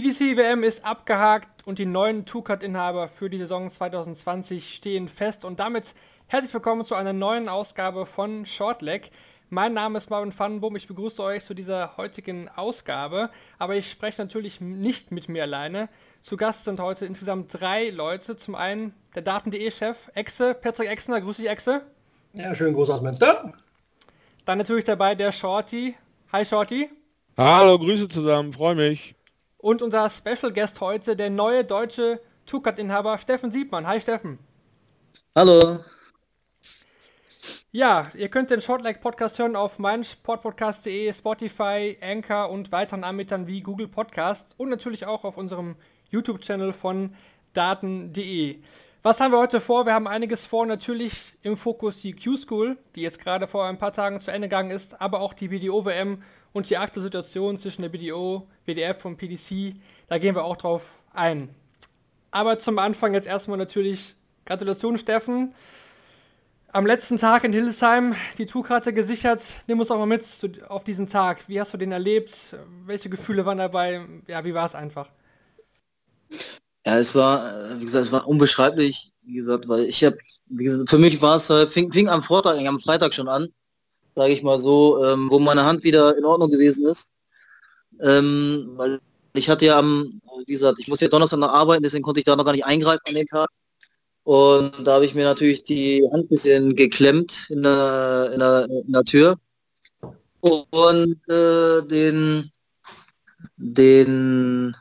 Die PDC-WM ist abgehakt und die neuen Two-Cut-Inhaber für die Saison 2020 stehen fest. Und damit herzlich willkommen zu einer neuen Ausgabe von Shortleg. Mein Name ist Marvin Vandenboom. Ich begrüße euch zu dieser heutigen Ausgabe. Aber ich spreche natürlich nicht mit mir alleine. Zu Gast sind heute insgesamt drei Leute. Zum einen der Daten.de-Chef Exe, Patrick Exner. Grüß dich, Exe. Ja, schönen Gruß aus Münster. Dann natürlich dabei der Shorty. Hi, Shorty. Hallo, Grüße zusammen, freue mich. Und unser Special Guest heute, der neue deutsche Two-Cut-Inhaber Steffen Siebmann. Hi, Steffen. Hallo. Ja, ihr könnt den Shortleg Podcast hören auf meinsportpodcast.de, Spotify, Anchor und weiteren Anbietern wie Google Podcast und natürlich auch auf unserem YouTube-Channel von daten.de. Was haben wir heute vor? Wir haben einiges vor. Natürlich im Fokus die Q-School, die jetzt gerade vor ein paar Tagen zu Ende gegangen ist, aber auch die BDO-WM und die aktuelle Situation zwischen der BDO, WDF und PDC. Da gehen wir auch drauf ein. Aber zum Anfang jetzt erstmal natürlich Gratulation, Steffen am letzten Tag in Hildesheim die Tourkarte gesichert. Nimm uns auch mal mit auf diesen Tag. Wie hast du den erlebt? Welche Gefühle waren dabei? Ja, wie war es einfach? Ja, es war, wie gesagt, es war unbeschreiblich, wie gesagt, weil ich habe, für mich war es halt, fing, fing am Vortag, am Freitag schon an, sage ich mal so, ähm, wo meine Hand wieder in Ordnung gewesen ist. Ähm, weil ich hatte ja am, wie gesagt, ich muss ja Donnerstag noch arbeiten, deswegen konnte ich da noch gar nicht eingreifen an den Tag. Und da habe ich mir natürlich die Hand ein bisschen geklemmt in der, in der, in der Tür. Und äh, den, den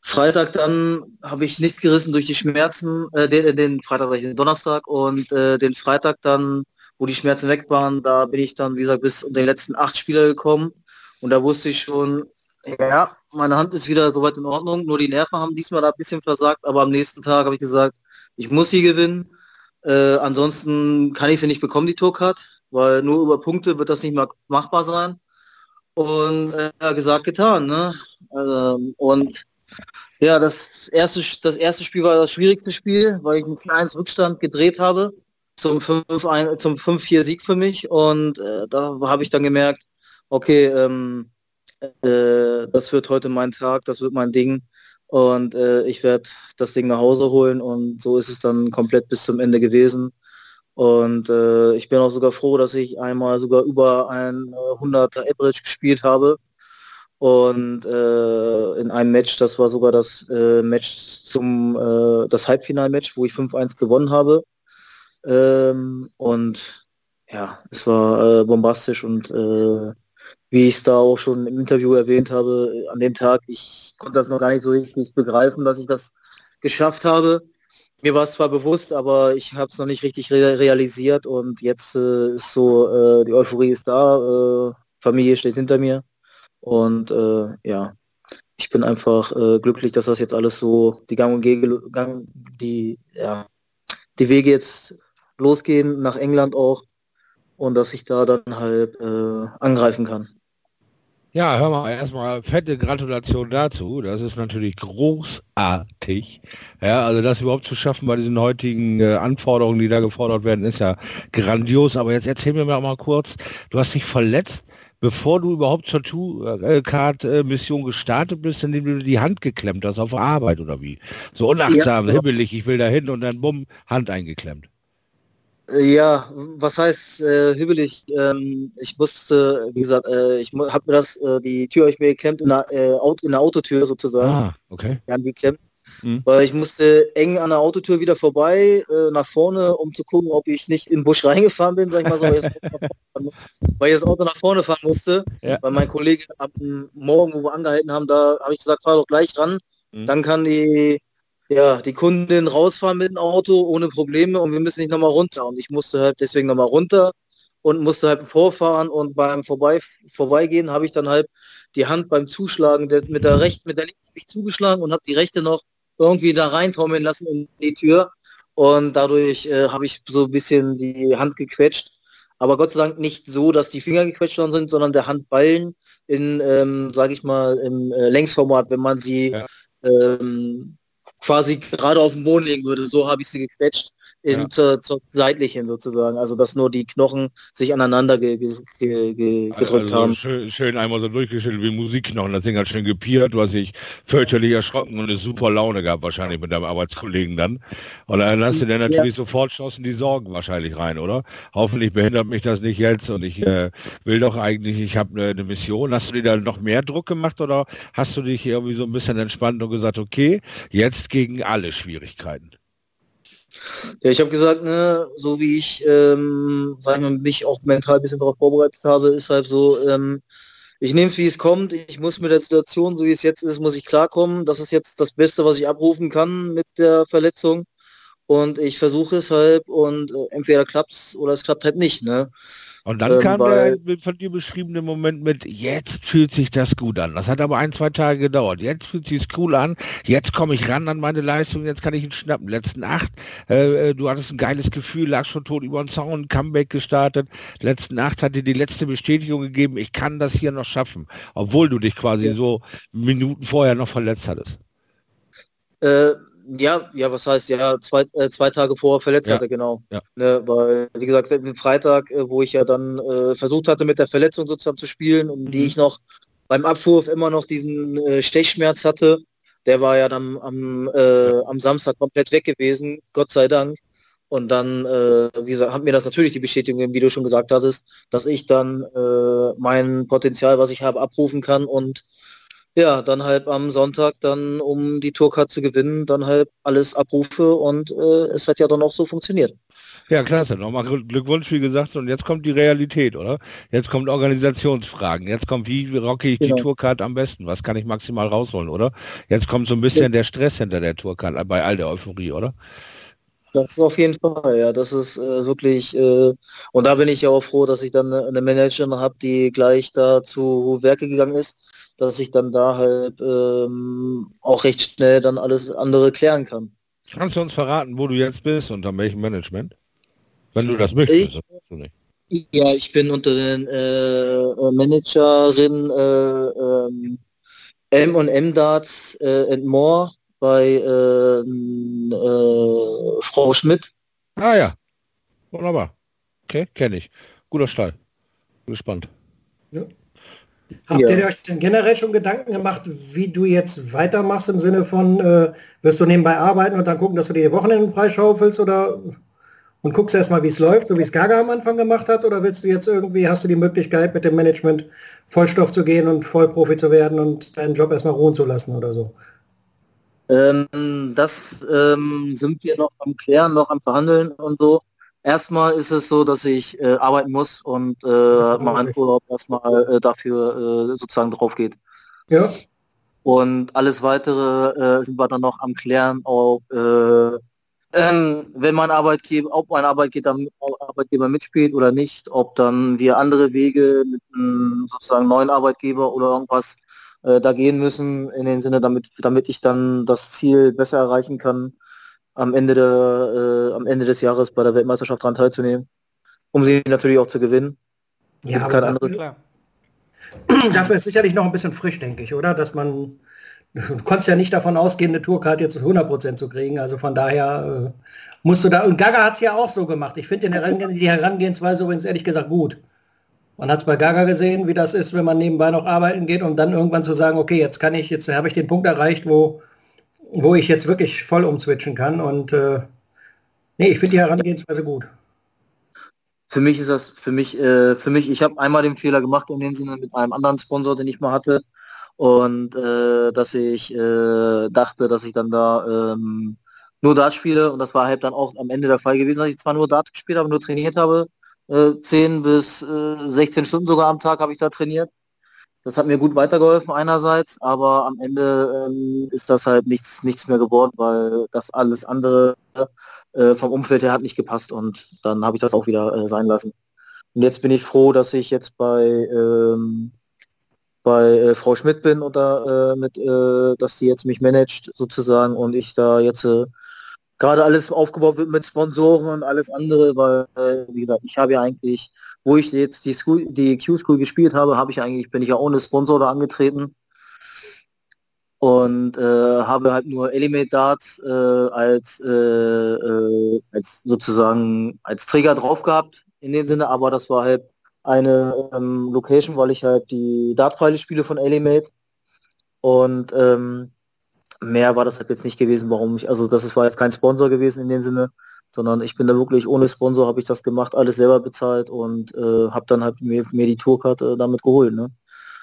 Freitag dann habe ich nicht gerissen durch die Schmerzen, äh, den, den Freitag, den Donnerstag und äh, den Freitag dann, wo die Schmerzen weg waren, da bin ich dann, wie gesagt, bis um den letzten acht Spieler gekommen. Und da wusste ich schon, ja, meine Hand ist wieder soweit in Ordnung, nur die Nerven haben diesmal da ein bisschen versagt, aber am nächsten Tag habe ich gesagt, ich muss sie gewinnen. Äh, ansonsten kann ich sie nicht bekommen, die Tourcard, weil nur über Punkte wird das nicht mehr machbar sein. Und äh, gesagt, getan. Ne? Ähm, und ja, das erste, das erste Spiel war das schwierigste Spiel, weil ich einen 4-1 Rückstand gedreht habe zum 5-4 Sieg für mich. Und äh, da habe ich dann gemerkt, okay, ähm, äh, das wird heute mein Tag, das wird mein Ding und äh, ich werde das Ding nach Hause holen und so ist es dann komplett bis zum Ende gewesen. Und äh, ich bin auch sogar froh, dass ich einmal sogar über ein 100er äh, Average gespielt habe. Und äh, in einem Match, das war sogar das Match zum das Halbfinalmatch, wo ich 5-1 gewonnen habe. Ähm, und ja, es war äh, bombastisch und äh, wie ich es da auch schon im Interview erwähnt habe, an dem Tag, ich konnte das noch gar nicht so richtig begreifen, dass ich das geschafft habe. Mir war es zwar bewusst, aber ich habe es noch nicht richtig re realisiert und jetzt äh, ist so, äh, die Euphorie ist da, äh, Familie steht hinter mir und äh, ja, ich bin einfach glücklich, dass das jetzt alles so die Gang und Gege, Gang, die, ja, die Wege jetzt losgehen nach England auch und dass ich da dann halt angreifen kann. Ja, hör mal, erstmal fette Gratulation dazu. Das ist natürlich großartig. Ja, also das überhaupt zu schaffen bei diesen heutigen äh, Anforderungen, die da gefordert werden, ist ja grandios. Aber jetzt erzähl mir mal kurz, du hast dich verletzt, bevor du überhaupt zur Two-Card-Mission gestartet bist, indem du die Hand geklemmt hast auf Arbeit oder wie? So unachtsam, ja. hibbelig, ich will da hin und dann bumm, Hand eingeklemmt. Ja, was heißt äh, hügelig? Ähm, ich musste, wie gesagt, äh, ich habe mir das, äh, die Tür ich mir geklemmt in der, äh, Auto, in der Autotür sozusagen. Ah, okay. Ja, geklemmt. Mhm. Weil ich musste eng an der Autotür wieder vorbei, äh, nach vorne, um zu gucken, ob ich nicht in den Busch reingefahren bin, sag ich mal so, weil, weil ich das Auto nach vorne fahren musste. Ja. Weil mein Kollege ab Morgen, wo wir angehalten haben, da habe ich gesagt, fahr doch gleich ran. Mhm. Dann kann die ja, die Kundin rausfahren mit dem Auto ohne Probleme und wir müssen nicht nochmal runter. Und ich musste halt deswegen nochmal runter und musste halt vorfahren und beim Vorbei, Vorbeigehen habe ich dann halt die Hand beim Zuschlagen der, mit der rechten, mit der linken habe ich zugeschlagen und habe die rechte noch irgendwie da reintrommeln lassen in die Tür und dadurch äh, habe ich so ein bisschen die Hand gequetscht. aber Gott sei Dank nicht so, dass die Finger gequetscht worden sind, sondern der Handballen in, ähm, sage ich mal, im äh, Längsformat, wenn man sie Ja. ähm, quasi gerade auf den Boden legen würde. So habe ich sie gequetscht in, Ja. zur, zur seitlichen sozusagen. Also dass nur die Knochen sich aneinander ge, ge, ge, ge, gedrückt Also haben. schön, schön einmal so durchgeschüttelt wie Musikknochen. Das Ding hat schön gepiert, du hast dich fürchterlich erschrocken und eine super Laune gehabt wahrscheinlich mit deinem Arbeitskollegen dann. Und dann hast du dir natürlich sofort schossen die Sorgen wahrscheinlich rein, oder? Hoffentlich behindert mich das nicht jetzt und ich äh, will doch eigentlich, ich habe eine, eine Mission. Hast du dir da noch mehr Druck gemacht oder hast du dich irgendwie so ein bisschen entspannt und gesagt, okay, jetzt gegen alle Schwierigkeiten? Ja, ich habe gesagt, ne, so wie ich, ähm, sagen mich auch mental ein bisschen darauf vorbereitet habe, ist halt so, ähm, ich nehme es, wie es kommt. Ich muss mit der Situation, so wie es jetzt ist, muss ich klarkommen. Das ist jetzt das Beste, was ich abrufen kann mit der Verletzung. Und ich versuche es halt und äh, entweder klappt's oder es klappt halt nicht. Ne? Und dann Ähm, kam der von dir beschriebene Moment mit, jetzt fühlt sich das gut an. Das hat aber ein, zwei Tage gedauert. Jetzt fühlt sich cool an. Jetzt komme ich ran an meine Leistung. Jetzt kann ich ihn schnappen. Letzten acht, äh, äh, du hattest ein geiles Gefühl, lag schon tot über den Zaun, Comeback gestartet. Letzten acht hat dir die letzte Bestätigung gegeben, ich kann das hier noch schaffen. Obwohl du dich quasi so Minuten vorher noch verletzt hattest. Äh, ja, ja, was heißt, ja, zwei, äh, zwei Tage vorher verletzt Ja, hatte, genau. ja. Ne, weil, wie gesagt, am Freitag, äh, wo ich ja dann äh, versucht hatte, mit der Verletzung sozusagen zu spielen und die Mhm. ich noch beim Abwurf immer noch diesen äh, Stechschmerz hatte, der war ja dann am, äh, am Samstag komplett weg gewesen, Gott sei Dank. Und dann, äh, wie gesagt, hat mir das natürlich die Bestätigung, gegeben, wie du schon gesagt hattest, dass ich dann mein Potenzial, was ich habe, abrufen kann und ja, dann halt am Sonntag dann, um die Tourcard zu gewinnen, dann halt alles abrufe und äh, es hat ja dann auch so funktioniert. Ja, klasse. Nochmal Glück- Glückwunsch, wie gesagt. Und jetzt kommt die Realität, oder? Jetzt kommt Organisationsfragen. Jetzt kommt, wie rocke ich Genau. die Tourcard am besten? Was kann ich maximal rausholen, oder? Jetzt kommt so ein bisschen der Stress hinter der Tourcard bei all der Euphorie, oder? Das ist auf jeden Fall, ja, das ist äh, wirklich, äh, und da bin ich ja auch froh, dass ich dann eine, eine Managerin habe, die gleich da zu Werke gegangen ist, dass ich dann da halt ähm, auch recht schnell dann alles andere klären kann. Kannst du uns verraten, wo du jetzt bist, unter welchem Management? Wenn du das möchtest. Ich- das. Ja, ich bin unter den äh, äh, Managerin äh, ähm, M und M Darts äh, and More bei äh, äh, Frau Schmidt. Ah ja. Wunderbar. Okay, kenne ich. Guter Stall. Bin gespannt. Habt Ja. ihr euch denn generell schon Gedanken gemacht, wie du jetzt weitermachst im Sinne von, äh, wirst du nebenbei arbeiten und dann gucken, dass du dir die Wochenenden freischaufelst oder und guckst erstmal, wie es läuft, so wie es Gaga am Anfang gemacht hat, oder willst du jetzt irgendwie, hast du die Möglichkeit mit dem Management Vollstoff zu gehen und Vollprofi zu werden und deinen Job erstmal ruhen zu lassen oder so? Ähm, das ähm, sind wir noch am Klären, noch am Verhandeln und so. Erstmal ist es so, dass ich äh, arbeiten muss und äh, mein Urlaub erstmal äh, dafür äh, sozusagen drauf geht. Ja, Und alles weitere äh, sind wir dann noch am Klären, ob äh, wenn mein Arbeitgeber, ob mein Arbeitgeber, Arbeitgeber mitspielt oder nicht, ob dann wir andere Wege mit einem sozusagen neuen Arbeitgeber oder irgendwas da gehen müssen, in dem Sinne, damit, damit ich dann das Ziel besser erreichen kann, am Ende, der, äh, am Ende des Jahres bei der Weltmeisterschaft daran teilzunehmen, um sie natürlich auch zu gewinnen. ja Gibt kein aber anderes- Klar. dafür ist sicherlich noch ein bisschen frisch, denke ich, oder? Dass man, du konntest ja nicht davon ausgehen, eine Tourkarte jetzt zu 100% zu kriegen. Also von daher äh, musst du da, und Gaga hat es ja auch so gemacht. Ich finde den Herangeh die Herangehensweise übrigens ehrlich gesagt gut. Man hat es bei Gaga gesehen, wie das ist, wenn man nebenbei noch arbeiten geht, um dann irgendwann zu sagen, okay, jetzt kann ich, jetzt habe ich den Punkt erreicht, wo, wo ich jetzt wirklich voll umswitchen kann. Und äh, nee, ich finde die Herangehensweise gut. Für mich ist das, für mich, äh, für mich, ich habe einmal den Fehler gemacht in dem Sinne mit einem anderen Sponsor, den ich mal hatte. Und äh, dass ich äh, dachte, dass ich dann da ähm, nur Dart spiele und das war halt dann auch am Ende der Fall gewesen, dass ich zwar nur Dart gespielt habe, nur trainiert habe, äh, 10 bis äh, 16 Stunden sogar am Tag habe ich da trainiert. Das hat mir gut weitergeholfen einerseits, aber am Ende ähm, ist das halt nichts, nichts mehr geworden, weil das alles andere äh, vom Umfeld her hat nicht gepasst und dann habe ich das auch wieder äh, sein lassen. Und jetzt bin ich froh, dass ich jetzt bei ähm, bei äh, Frau Schmidt bin oder äh, mit, äh, dass die jetzt mich managt sozusagen und ich da jetzt äh, gerade alles aufgebaut wird mit Sponsoren und alles andere, weil wie gesagt, ich habe ja eigentlich wo ich jetzt die, School, die Q-School gespielt habe, habe ich eigentlich, bin ich ja ohne Sponsor da angetreten. Und äh, habe halt nur Elimate Darts äh, als, äh, äh, als sozusagen als Träger drauf gehabt in dem Sinne, aber das war halt eine ähm, Location, weil ich halt die Dartpfeile spiele von Elimate. Und ähm, mehr war das halt jetzt nicht gewesen, warum ich, also das war jetzt kein Sponsor gewesen in dem Sinne, sondern ich bin da wirklich ohne Sponsor habe ich das gemacht, alles selber bezahlt und äh, habe dann halt mir, mir die Tourkarte damit geholt. Ne?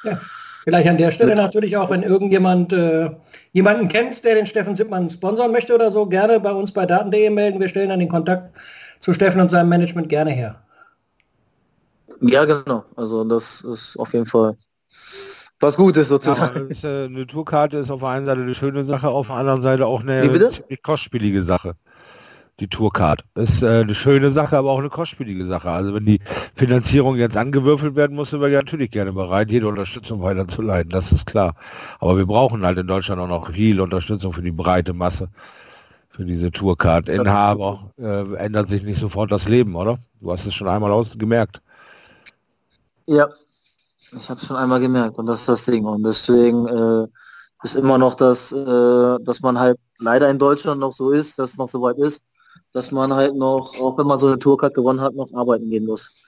Ja. Vielleicht an der Stelle natürlich auch, wenn irgendjemand äh, jemanden kennt, der den Steffen Sippmann sponsern möchte oder so, gerne bei uns bei daten.de melden. Wir stellen dann den Kontakt zu Steffen und seinem Management gerne her. Ja, genau. Also das ist auf jeden Fall was Gutes sozusagen. Ja, ist, äh, eine Tourkarte ist auf der einen Seite eine schöne Sache, auf der anderen Seite auch eine kostspielige Sache die Tourcard. Ist äh, eine schöne Sache, aber auch eine kostspielige Sache. Also wenn die Finanzierung jetzt angewürfelt werden muss, sind wir natürlich gerne bereit, jede Unterstützung weiterzuleiten. Das ist klar. Aber wir brauchen halt in Deutschland auch noch viel Unterstützung für die breite Masse. Für diese Tourcard-Inhaber äh, ändert sich nicht sofort das Leben, oder? Du hast es schon einmal ausgemerkt. Ja, ich habe es schon einmal gemerkt und das ist das Ding. Und deswegen äh, ist immer noch das, äh, dass man halt leider in Deutschland noch so ist, dass es noch so weit ist, dass man halt noch, auch wenn man so eine Tourcard gewonnen hat, noch arbeiten gehen muss.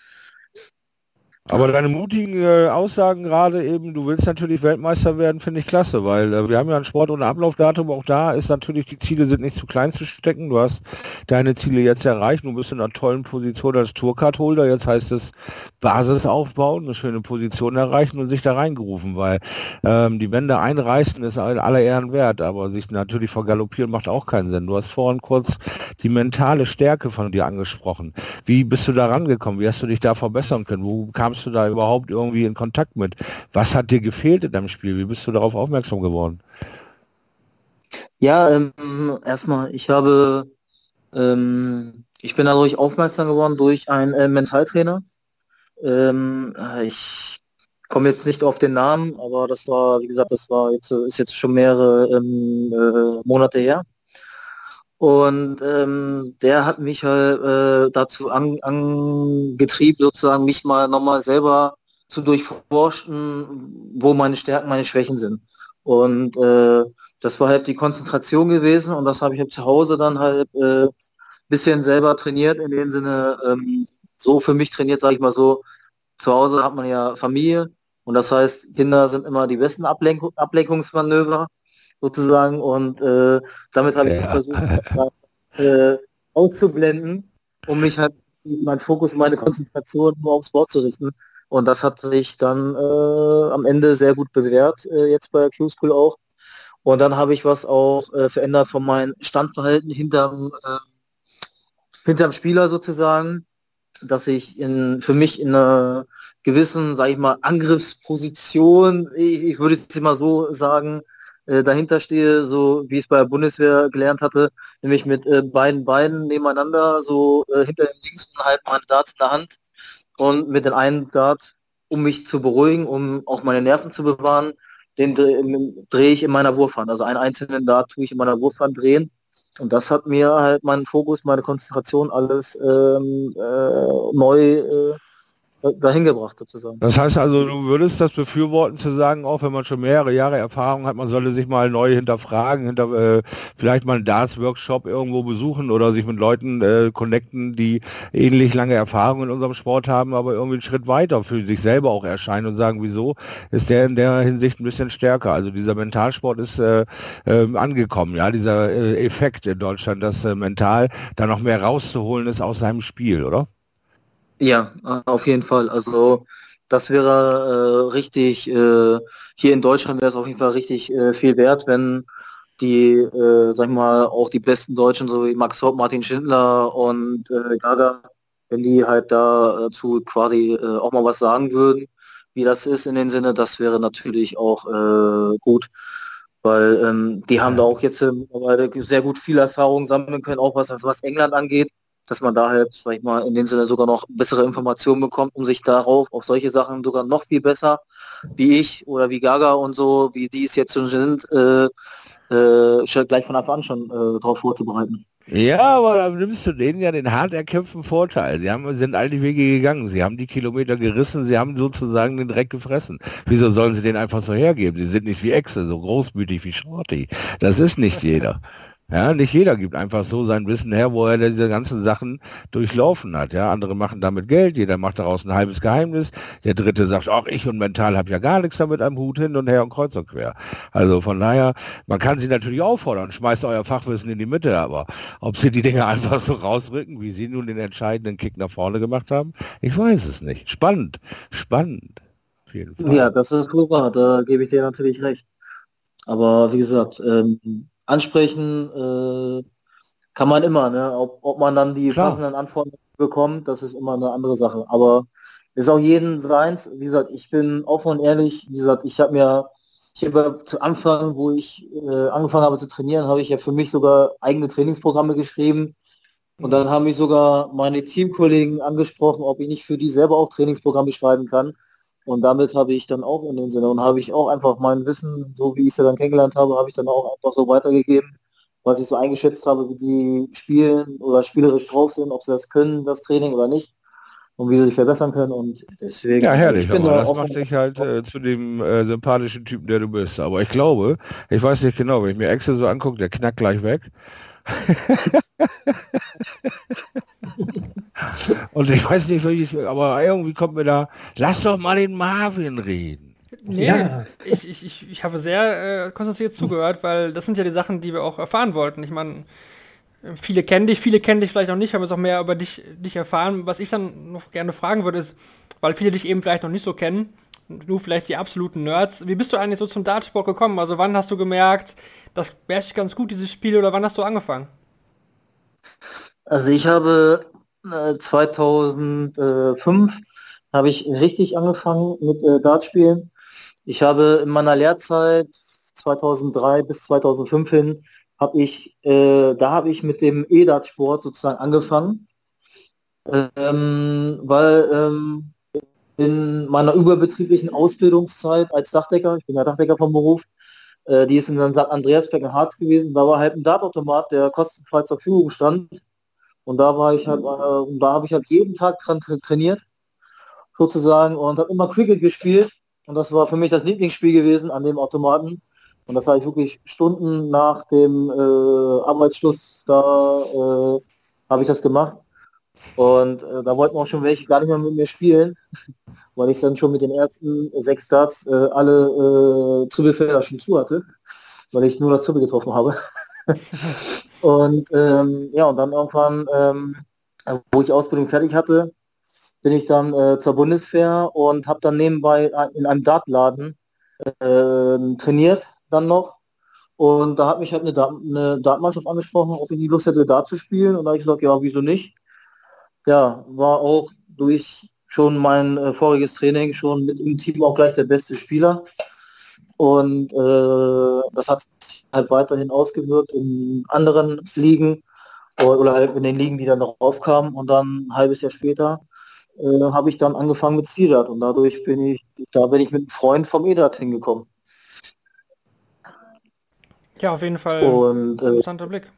Aber deine mutigen äh, Aussagen gerade eben, du willst natürlich Weltmeister werden, finde ich klasse, weil äh, wir haben ja einen Sport ohne Ablaufdatum, auch da ist natürlich, die Ziele sind nicht zu klein zu stecken. Du hast deine Ziele jetzt erreicht, du bist in einer tollen Position als Tourcard-Holder, jetzt heißt es Basis aufbauen, eine schöne Position erreichen und sich da reingerufen, weil ähm, die Wände einreißen ist aller Ehren wert, aber sich natürlich vergaloppieren macht auch keinen Sinn. Du hast vorhin kurz die mentale Stärke von dir angesprochen. Wie bist du da rangekommen? Wie hast du dich da verbessern können? Wo kamst kamst du da überhaupt irgendwie in Kontakt mit? Was hat dir gefehlt in deinem Spiel? Wie bist du darauf aufmerksam geworden? Ja, ähm, erstmal, ich habe, ähm, ich bin dadurch aufmerksam geworden durch einen äh, Mentaltrainer. Ähm, ich komme jetzt nicht auf den Namen, aber das war, wie gesagt, das war jetzt, ist jetzt schon mehrere ähm, äh, Monate her. Und ähm, der hat mich halt äh, dazu an, angetrieben, sozusagen mich mal nochmal selber zu durchforschen, wo meine Stärken, meine Schwächen sind. Und äh, das war halt die Konzentration gewesen und das habe ich halt zu Hause dann halt äh, bisschen selber trainiert, in dem Sinne ähm, so für mich trainiert, sage ich mal so, zu Hause hat man ja Familie und das heißt, Kinder sind immer die besten Ablenk Ablenkungsmanöver sozusagen. Und äh, damit habe ich versucht, äh, auszublenden, um mich halt mein Fokus, meine Konzentration nur aufs Sport zu richten. Und das hat sich dann äh, am Ende sehr gut bewährt, äh, jetzt bei Q-School auch. Und dann habe ich was auch äh, verändert von meinem Standverhalten hinterm, äh, hinterm Spieler sozusagen, dass ich in, für mich in einer gewissen, sage ich mal, Angriffsposition, ich, ich würde es immer so sagen, äh, dahinter stehe, so wie ich es bei der Bundeswehr gelernt hatte, nämlich mit äh, beiden Beinen nebeneinander, so äh, hinter dem Links und halt meine Darts in der Hand und mit den einen Dart, um mich zu beruhigen, um auch meine Nerven zu bewahren, den drehe ich in meiner Wurfhand. Also einen einzelnen Dart tue ich in meiner Wurfhand drehen. Und das hat mir halt meinen Fokus, meine Konzentration alles ähm, äh, neu äh, dahin gebracht sozusagen. Das heißt also, du würdest das befürworten zu sagen, auch wenn man schon mehrere Jahre Erfahrung hat, man sollte sich mal neu hinterfragen, hinter äh, vielleicht mal einen Darts-Workshop irgendwo besuchen oder sich mit Leuten äh, connecten, die ähnlich lange Erfahrung in unserem Sport haben, aber irgendwie einen Schritt weiter für sich selber auch erscheinen und sagen, wieso ist der in der Hinsicht ein bisschen stärker. Also dieser Mentalsport ist äh, äh, angekommen, ja, dieser äh, Effekt in Deutschland, dass äh, mental da noch mehr rauszuholen ist aus seinem Spiel, oder? Ja, auf jeden Fall. Also das wäre äh, richtig, äh, hier in Deutschland wäre es auf jeden Fall richtig äh, viel wert, wenn die, äh, sag ich mal, auch die besten Deutschen, so wie Max Hopp, Martin Schindler und äh, Gaga, wenn die halt dazu quasi äh, auch mal was sagen würden, wie das ist in dem Sinne, das wäre natürlich auch äh, gut, weil ähm, die haben da auch jetzt äh, sehr gut viel Erfahrung sammeln können, auch was, was England angeht dass man da halt, sag ich mal, in dem Sinne sogar noch bessere Informationen bekommt, um sich darauf, auf solche Sachen sogar noch viel besser, wie ich oder wie Gaga und so, wie die es jetzt schon sind, äh, äh, gleich von Anfang an schon äh, darauf vorzubereiten. Ja, aber dann nimmst du denen ja den hart erkämpften Vorteil. Sie haben, sind all die Wege gegangen, sie haben die Kilometer gerissen, sie haben sozusagen den Dreck gefressen. Wieso sollen sie den einfach so hergeben? Sie sind nicht wie Echse, so großmütig wie Shorty. Das ist nicht jeder. Ja, nicht jeder gibt einfach so sein Wissen her, wo er diese ganzen Sachen durchlaufen hat. Ja, andere machen damit Geld, jeder macht daraus ein halbes Geheimnis. Der dritte sagt, ach, ich und mental habe ja gar nichts damit am Hut hin und her und kreuz und quer. Also von daher, man kann sie natürlich auffordern, schmeißt euer Fachwissen in die Mitte, aber ob sie die Dinge einfach so rausrücken, wie sie nun den entscheidenden Kick nach vorne gemacht haben, ich weiß es nicht. Spannend, spannend. Ja, das ist wahr, da gebe ich dir natürlich recht. Aber wie gesagt, ähm, ansprechen äh, kann man immer, ne? Ob, ob man dann die Klar. passenden Antworten bekommt, das ist immer eine andere Sache. Aber ist auch jeden seins. Wie gesagt, ich bin offen und ehrlich. Wie gesagt, ich habe mir, ich habe zu Anfang, wo ich äh, angefangen habe zu trainieren, habe ich ja für mich sogar eigene Trainingsprogramme geschrieben. Und dann haben mich sogar meine Teamkollegen angesprochen, ob ich nicht für die selber auch Trainingsprogramme schreiben kann. Und damit habe ich dann auch in dem Sinne und habe ich auch einfach mein Wissen, so wie ich sie dann kennengelernt habe, habe ich dann auch einfach so weitergegeben, was ich so eingeschätzt habe, wie die spielen oder spielerisch drauf sind, ob sie das können, das Training oder nicht und wie sie sich verbessern können und deswegen. Ja, herrlich, aber da das macht dich halt äh, zu dem äh, sympathischen Typen, der du bist. Aber ich glaube, ich weiß nicht genau, wenn ich mir Excel so angucke, der knackt gleich weg. Und ich weiß nicht, ich, aber irgendwie kommt mir da, lass doch mal den Marvin reden. Nee, ja. ich, ich, ich, ich habe sehr äh, konzentriert zugehört, weil das sind ja die Sachen, die wir auch erfahren wollten. Ich meine, viele kennen dich, viele kennen dich vielleicht noch nicht, haben jetzt auch mehr über dich, dich erfahren. Was ich dann noch gerne fragen würde, ist, weil viele dich eben vielleicht noch nicht so kennen, du vielleicht die absoluten Nerds, wie bist du eigentlich so zum Dartsport gekommen? Also wann hast du gemerkt, das wäre ganz gut, dieses Spiel, oder wann hast du angefangen? Also ich habe 2005 äh, habe ich richtig angefangen mit äh, Dartspielen. Ich habe in meiner Lehrzeit 2003 bis 2005 hin habe ich, äh, da habe ich mit dem E-Dart-Sport sozusagen angefangen, ähm, weil ähm, in meiner überbetrieblichen Ausbildungszeit als Dachdecker, ich bin ja Dachdecker vom Beruf, äh, die ist in St. Andreasberg in Harz gewesen, da war halt ein Dartautomat, der kostenfrei zur Verfügung stand und da war ich halt, äh, da habe ich halt jeden Tag dran trainiert, sozusagen, und habe immer Cricket gespielt. Und das war für mich das Lieblingsspiel gewesen an dem Automaten. Und das habe ich wirklich Stunden nach dem äh, Arbeitsschluss, da äh, habe ich das gemacht. Und äh, da wollten auch schon welche gar nicht mehr mit mir spielen, weil ich dann schon mit den ersten sechs Starts äh, alle äh, Zwiebelfelder schon zu hatte, weil ich nur das Zwiebel getroffen habe. und ähm, ja, und dann irgendwann, ähm, wo ich Ausbildung fertig hatte, bin ich dann äh, zur Bundeswehr und habe dann nebenbei in einem Dartladen äh, trainiert dann noch. Und da hat mich halt eine, Dart eine Dartmannschaft angesprochen, ob ich die Lust hätte, Dart zu spielen. Und da habe ich gesagt, ja, wieso nicht? Ja, war auch durch schon mein äh, voriges Training schon mit im Team auch gleich der beste Spieler. Und äh, das hat sich halt weiterhin ausgewirkt in anderen Ligen oder halt in den Ligen, die dann noch aufkamen. Und dann ein halbes Jahr später äh, habe ich dann angefangen mit Sidat und dadurch bin ich, da bin ich mit einem Freund vom EDAT hingekommen. Ja, auf jeden Fall und, äh, interessanter Blick.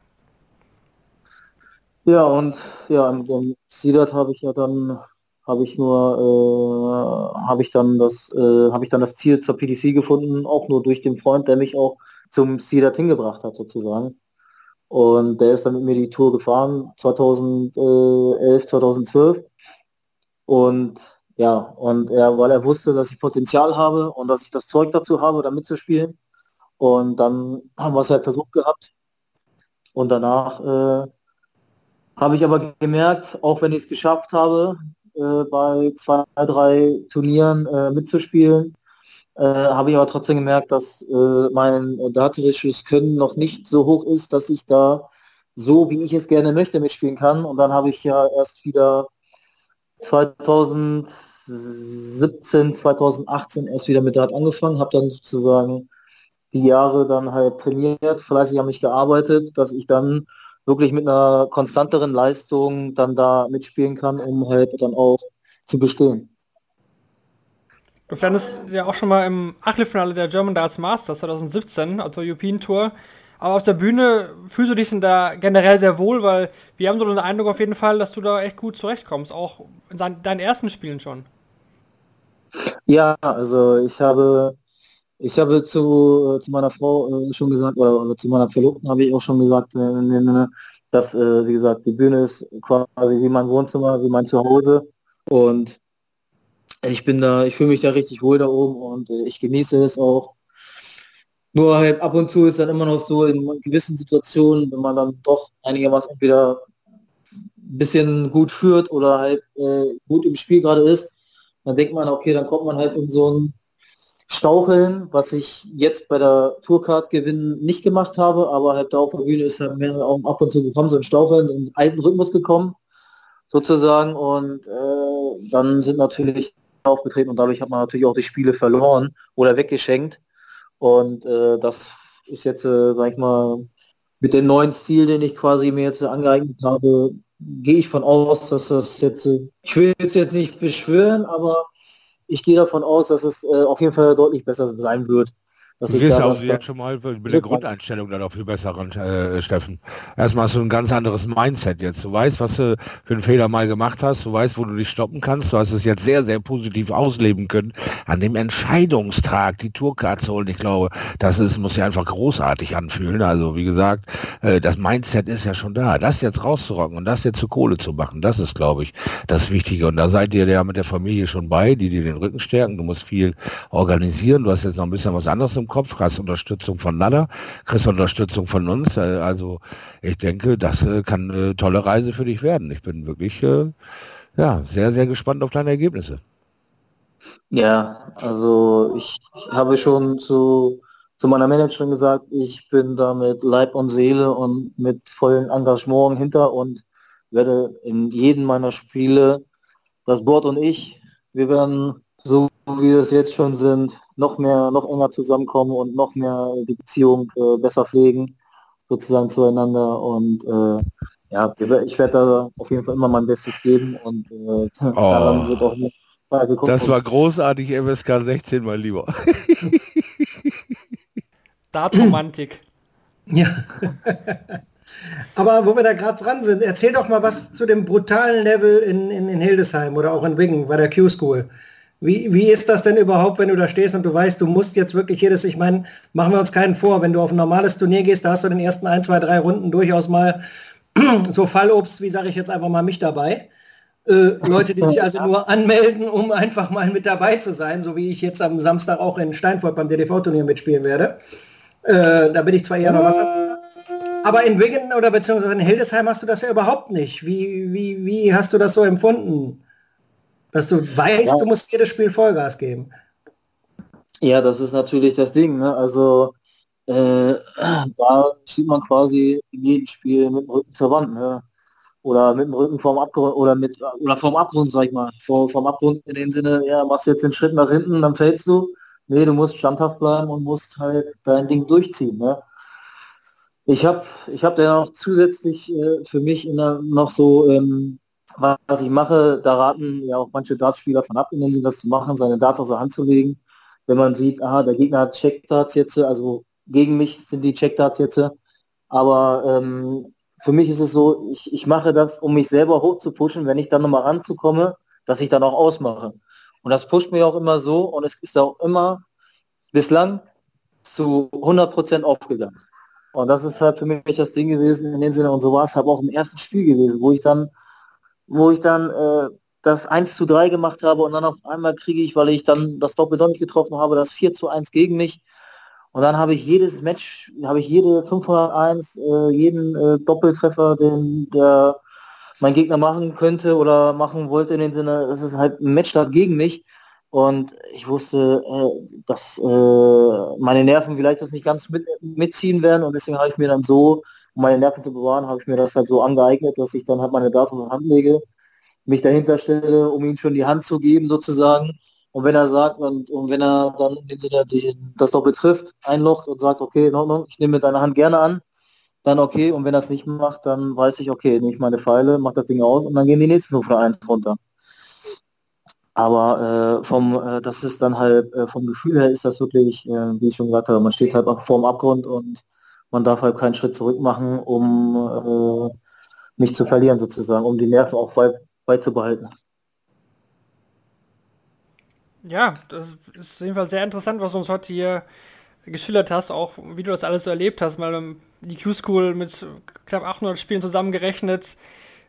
Ja, und ja, mit dem Sidat habe ich ja dann habe ich nur, äh, habe ich dann das, äh, habe ich dann das Ziel zur PDC gefunden, auch nur durch den Freund, der mich auch zum Ziel hingebracht hat sozusagen. Und der ist dann mit mir die Tour gefahren, 2011, 2012. Und ja, und er, weil er wusste, dass ich Potenzial habe und dass ich das Zeug dazu habe, da mitzuspielen. Und dann haben wir es halt versucht gehabt. Und danach äh, habe ich aber gemerkt, auch wenn ich es geschafft habe, äh, bei zwei, drei Turnieren äh, mitzuspielen. Äh, habe ich aber trotzdem gemerkt, dass äh, mein daterisches Können noch nicht so hoch ist, dass ich da so, wie ich es gerne möchte, mitspielen kann. Und dann habe ich ja erst wieder 2017, 2018 erst wieder mit Dart angefangen, habe dann sozusagen die Jahre dann halt trainiert, fleißig an mich gearbeitet, dass ich dann wirklich mit einer konstanteren Leistung dann da mitspielen kann, um halt dann auch zu bestehen. Du standest ja auch schon mal im Achtelfinale der German Darts Masters 2017, also European Tour. Aber auf der Bühne fühlst du dich denn da generell sehr wohl, weil wir haben so den Eindruck auf jeden Fall, dass du da echt gut zurechtkommst, auch in deinen ersten Spielen schon. Ja, also ich habe ich habe zu, zu meiner Frau äh, schon gesagt, oder, oder, zu meiner Verlobten habe ich auch schon gesagt, äh, dass, äh, wie gesagt, die Bühne ist quasi wie mein Wohnzimmer, wie mein Zuhause. Und ich bin da, ich fühle mich da richtig wohl da oben und äh, ich genieße es auch. Nur halt ab und zu ist dann immer noch so in gewissen Situationen, wenn man dann doch einigermaßen wieder ein bisschen gut führt oder halt äh, gut im Spiel gerade ist, dann denkt man, okay, dann kommt man halt in so ein Staucheln, was ich jetzt bei der Tourcard gewinnen nicht gemacht habe, aber halt da auf der Bühne ist halt mehr auch ab und zu gekommen, so ein Staucheln, in alten Rhythmus gekommen, sozusagen. Und äh, dann sind natürlich aufgetreten und dadurch hat man natürlich auch die Spiele verloren oder weggeschenkt. Und äh, das ist jetzt, äh, sag ich mal, mit dem neuen Stil, den ich quasi mir jetzt angeeignet habe, gehe ich von aus, dass das jetzt, äh, ich will jetzt, jetzt nicht beschwören, aber ich gehe davon aus, dass es äh, auf jeden Fall deutlich besser sein wird. Dass du gehst also jetzt schon mal mit der Grundeinstellung dann auch viel besser ran, äh, Steffen. Erstmal hast du ein ganz anderes Mindset jetzt. Du weißt, was du für einen Fehler mal gemacht hast. Du weißt, wo du dich stoppen kannst. Du hast es jetzt sehr, sehr positiv ausleben können. An dem Entscheidungstrag die Tourcard zu holen, ich glaube, das ist, muss ja einfach großartig anfühlen. Also, wie gesagt, äh, das Mindset ist ja schon da. Das jetzt rauszurocken und das jetzt zu Kohle zu machen, das ist, glaube ich, das Wichtige. Und da seid ihr ja mit der Familie schon bei, die dir den Rücken stärken. Du musst viel organisieren. Du hast jetzt noch ein bisschen was anderes im Kopf, hast Unterstützung von Nada, kriegst Unterstützung von uns. Äh, also ich denke, das äh, kann eine tolle Reise für dich werden. Ich bin wirklich äh, ja, sehr, sehr gespannt auf deine Ergebnisse. Ja, also ich habe schon zu, zu meiner Managerin gesagt, ich bin da mit Leib und Seele und mit vollem Engagement hinter und werde in jedem meiner Spiele das Board und ich, wir werden so wie wir es jetzt schon sind, noch mehr, noch enger zusammenkommen und noch mehr die Beziehung äh, besser pflegen, sozusagen zueinander. Und äh, ja, ich werde da auf jeden Fall immer mein Bestes geben und äh, oh. daran wird auch nicht Das war großartig, MSK 16, mein Lieber. Datromantik. Ja. Aber wo wir da gerade dran sind, erzähl doch mal was zu dem brutalen Level in, in, in Hildesheim oder auch in Wingen bei der Q-School. Wie, wie ist das denn überhaupt, wenn du da stehst und du weißt, du musst jetzt wirklich jedes, ich meine, machen wir uns keinen vor, wenn du auf ein normales Turnier gehst, da hast du in den ersten ein, zwei, drei Runden durchaus mal so Fallobst, wie sage ich jetzt einfach mal mich dabei. Äh, Leute, die sich also nur anmelden, um einfach mal mit dabei zu sein, so wie ich jetzt am Samstag auch in Steinfurt beim DDV-Turnier mitspielen werde. Äh, da bin ich zwar eher noch was. Aber in Wigan oder beziehungsweise in Hildesheim hast du das ja überhaupt nicht. Wie, wie, wie hast du das so empfunden? Dass du weißt, ja. du musst jedes Spiel Vollgas geben. Ja, das ist natürlich das Ding. Ne? Also äh, da steht man quasi in jedem Spiel mit dem Rücken zur Wand. Ne? Oder mit dem Rücken vorm Abgrund oder mit oder vorm Abgrund, sag ich mal. Vor, vom Abgrund in dem Sinne, ja, machst jetzt den Schritt nach hinten, dann fällst du. Nee, du musst standhaft bleiben und musst halt dein Ding durchziehen. Ne? Ich habe ich hab ja noch zusätzlich äh, für mich der, noch so ähm, was ich mache, da raten ja auch manche Dartspieler von ab, indem sie das zu machen, seine Darts aus der Hand zu legen. Wenn man sieht, aha, der Gegner hat Checkdarts jetzt, also gegen mich sind die Checkdarts jetzt. Aber ähm, für mich ist es so, ich, ich mache das, um mich selber hoch zu pushen, wenn ich dann nochmal ranzukomme, dass ich dann auch ausmache. Und das pusht mir auch immer so und es ist auch immer bislang zu 100% aufgegangen. Und das ist halt für mich das Ding gewesen in dem Sinne und so war es halt auch im ersten Spiel gewesen, wo ich dann wo ich dann äh, das 1 zu 3 gemacht habe und dann auf einmal kriege ich, weil ich dann das Doppel nicht getroffen habe, das 4 zu 1 gegen mich. Und dann habe ich jedes Match, habe ich jede 501, äh, jeden äh, Doppeltreffer, den der mein Gegner machen könnte oder machen wollte in dem Sinne, das ist halt ein Matchstart gegen mich. Und ich wusste, äh, dass äh, meine Nerven vielleicht das nicht ganz mit, mitziehen werden und deswegen habe ich mir dann so um meine Nerven zu bewahren, habe ich mir das halt so angeeignet, dass ich dann halt meine Daten in die Hand lege, mich dahinter stelle, um ihm schon die Hand zu geben sozusagen. Und wenn er sagt, und, und wenn er dann in Sinne das doch betrifft, einlocht und sagt, okay, in Ordnung, ich nehme deine Hand gerne an, dann okay. Und wenn er es nicht macht, dann weiß ich, okay, nehme ich meine Pfeile, mach das Ding aus und dann gehen die nächsten 5 oder 1 runter. Aber äh, vom, äh, das ist dann halt, äh, vom Gefühl her ist das wirklich, äh, wie ich schon gesagt habe, man steht halt auch vorm Abgrund und man darf halt keinen Schritt zurück machen, um äh, nicht zu verlieren sozusagen, um die Nerven auch bei, beizubehalten. Ja, das ist auf jeden Fall sehr interessant, was du uns heute hier geschildert hast, auch wie du das alles so erlebt hast, weil die Q-School mit knapp 800 Spielen zusammengerechnet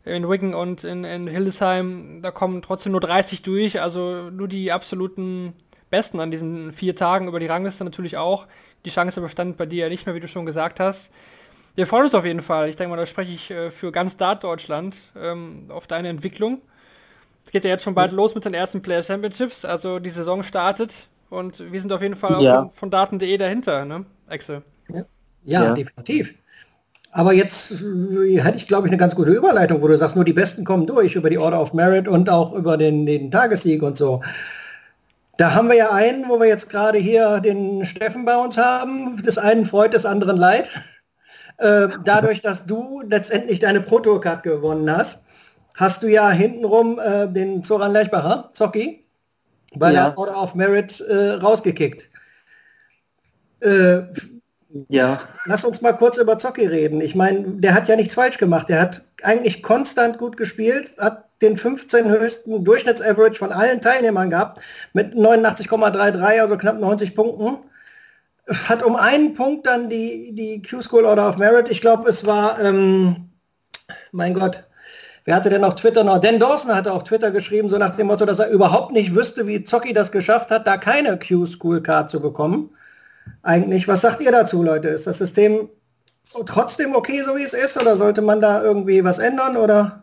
in Wigan und in, in Hildesheim, da kommen trotzdem nur 30 durch, also nur die absoluten Besten an diesen vier Tagen über die Rangliste natürlich auch. Die Chance bestand bei dir ja nicht mehr, wie du schon gesagt hast. Wir freuen uns auf jeden Fall. Ich denke mal, da spreche ich äh, für ganz Dart Deutschland ähm, auf deine Entwicklung. Es geht ja jetzt schon bald los mit den ersten Player Championships, also die Saison startet und wir sind auf jeden Fall Ja. auch von, von Daten.de dahinter, ne, Exe? Ja, Ja. definitiv. Aber jetzt äh, hätte ich, glaube ich, eine ganz gute Überleitung, wo du sagst, nur die Besten kommen durch über die Order of Merit und auch über den, den Tagessieg und so. Da haben wir ja einen, wo wir jetzt gerade hier den Steffen bei uns haben. Des einen freut, des anderen leid. Äh, dadurch, dass du letztendlich deine Pro Tour Card gewonnen hast, hast du ja hintenrum äh, den Zoran Lechbacher, Zocki, bei Ja. der Order of Merit äh, rausgekickt. Äh, Ja, Lass uns mal kurz über Zocki reden. Ich meine, der hat ja nichts falsch gemacht. Der hat eigentlich konstant gut gespielt, hat den 15 höchsten Durchschnittsaverage von allen Teilnehmern gehabt mit 89,33, also knapp 90 Punkten. Hat um einen Punkt dann die, die Q-School Order of Merit. Ich glaube, es war, ähm, mein Gott, wer hatte denn auf Twitter noch? Dan Dawson hatte auf Twitter geschrieben, so nach dem Motto, dass er überhaupt nicht wüsste, wie Zocki das geschafft hat, da keine Q-School Card zu bekommen eigentlich. Was sagt ihr dazu, Leute? Ist das System trotzdem okay, so wie es ist, oder sollte man da irgendwie was ändern? Oder?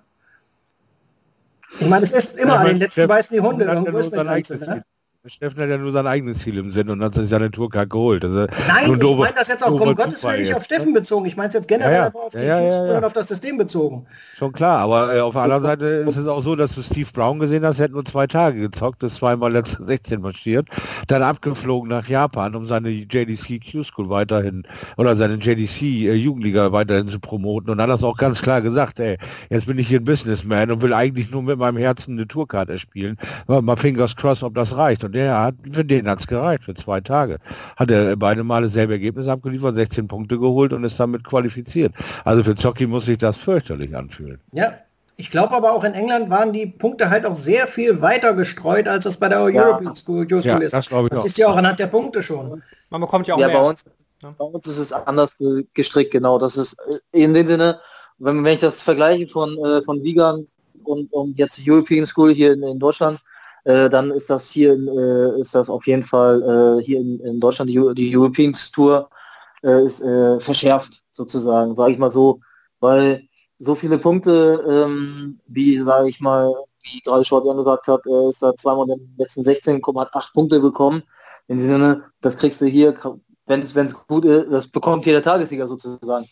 Ich meine, es ist immer Ja, an den letzten beißen die Hunde. Irgendwo ist eine Grenze, ne? Steffen hat ja nur sein eigenes Ziel im Sinn und hat sich seine Tourcard geholt. Also, Nein, ich meine das jetzt auch um Gottes Willen nicht auf Steffen bezogen. Ich meine es jetzt generell Ja, ja. einfach auf, die Ja, ja, auf das System bezogen. Schon klar, aber äh, auf der anderen Seite ist es auch so, dass du Steve Brown gesehen hast, er hat nur zwei Tage gezockt, ist zweimal letzte 16 marschiert, dann abgeflogen nach Japan, um seine JDC Q-School weiterhin oder seine JDC äh, Jugendliga weiterhin zu promoten und hat das auch ganz klar gesagt, ey, jetzt bin ich hier ein Businessman und will eigentlich nur mit meinem Herzen eine Tourcard erspielen. Mal mal fingers crossed, ob das reicht. Und der hat, für den hat's gereicht, für zwei Tage. Hat er beide Male dasselbe Ergebnis abgeliefert, 16 Punkte geholt und ist damit qualifiziert. Also für Zocki muss sich das fürchterlich anfühlen. Ja. Ich glaube aber auch in England waren die Punkte halt auch sehr viel weiter gestreut, als es bei der European School, School Ja, ist. das glaube ich das auch. ist ja auch anhand der Punkte schon. Man bekommt ja auch ja mehr. bei uns, Ja. bei uns ist es anders ge- gestrickt, genau. Das ist äh, in dem Sinne, wenn, wenn ich das vergleiche von, äh, von Wigan und, und jetzt European School hier in, in Deutschland, äh, dann ist das hier in, äh, ist das auf jeden Fall äh, hier in, in Deutschland die, die European Tour äh, ist äh, verschärft sozusagen, sage ich mal so, weil so viele Punkte, ähm, wie sage ich mal, wie gerade Short gesagt hat, äh, ist da zweimal in den letzten 16,8 Punkte bekommen. In dem Sinne, das kriegst du hier, wenn es gut ist, das bekommt hier der Tagessieger sozusagen.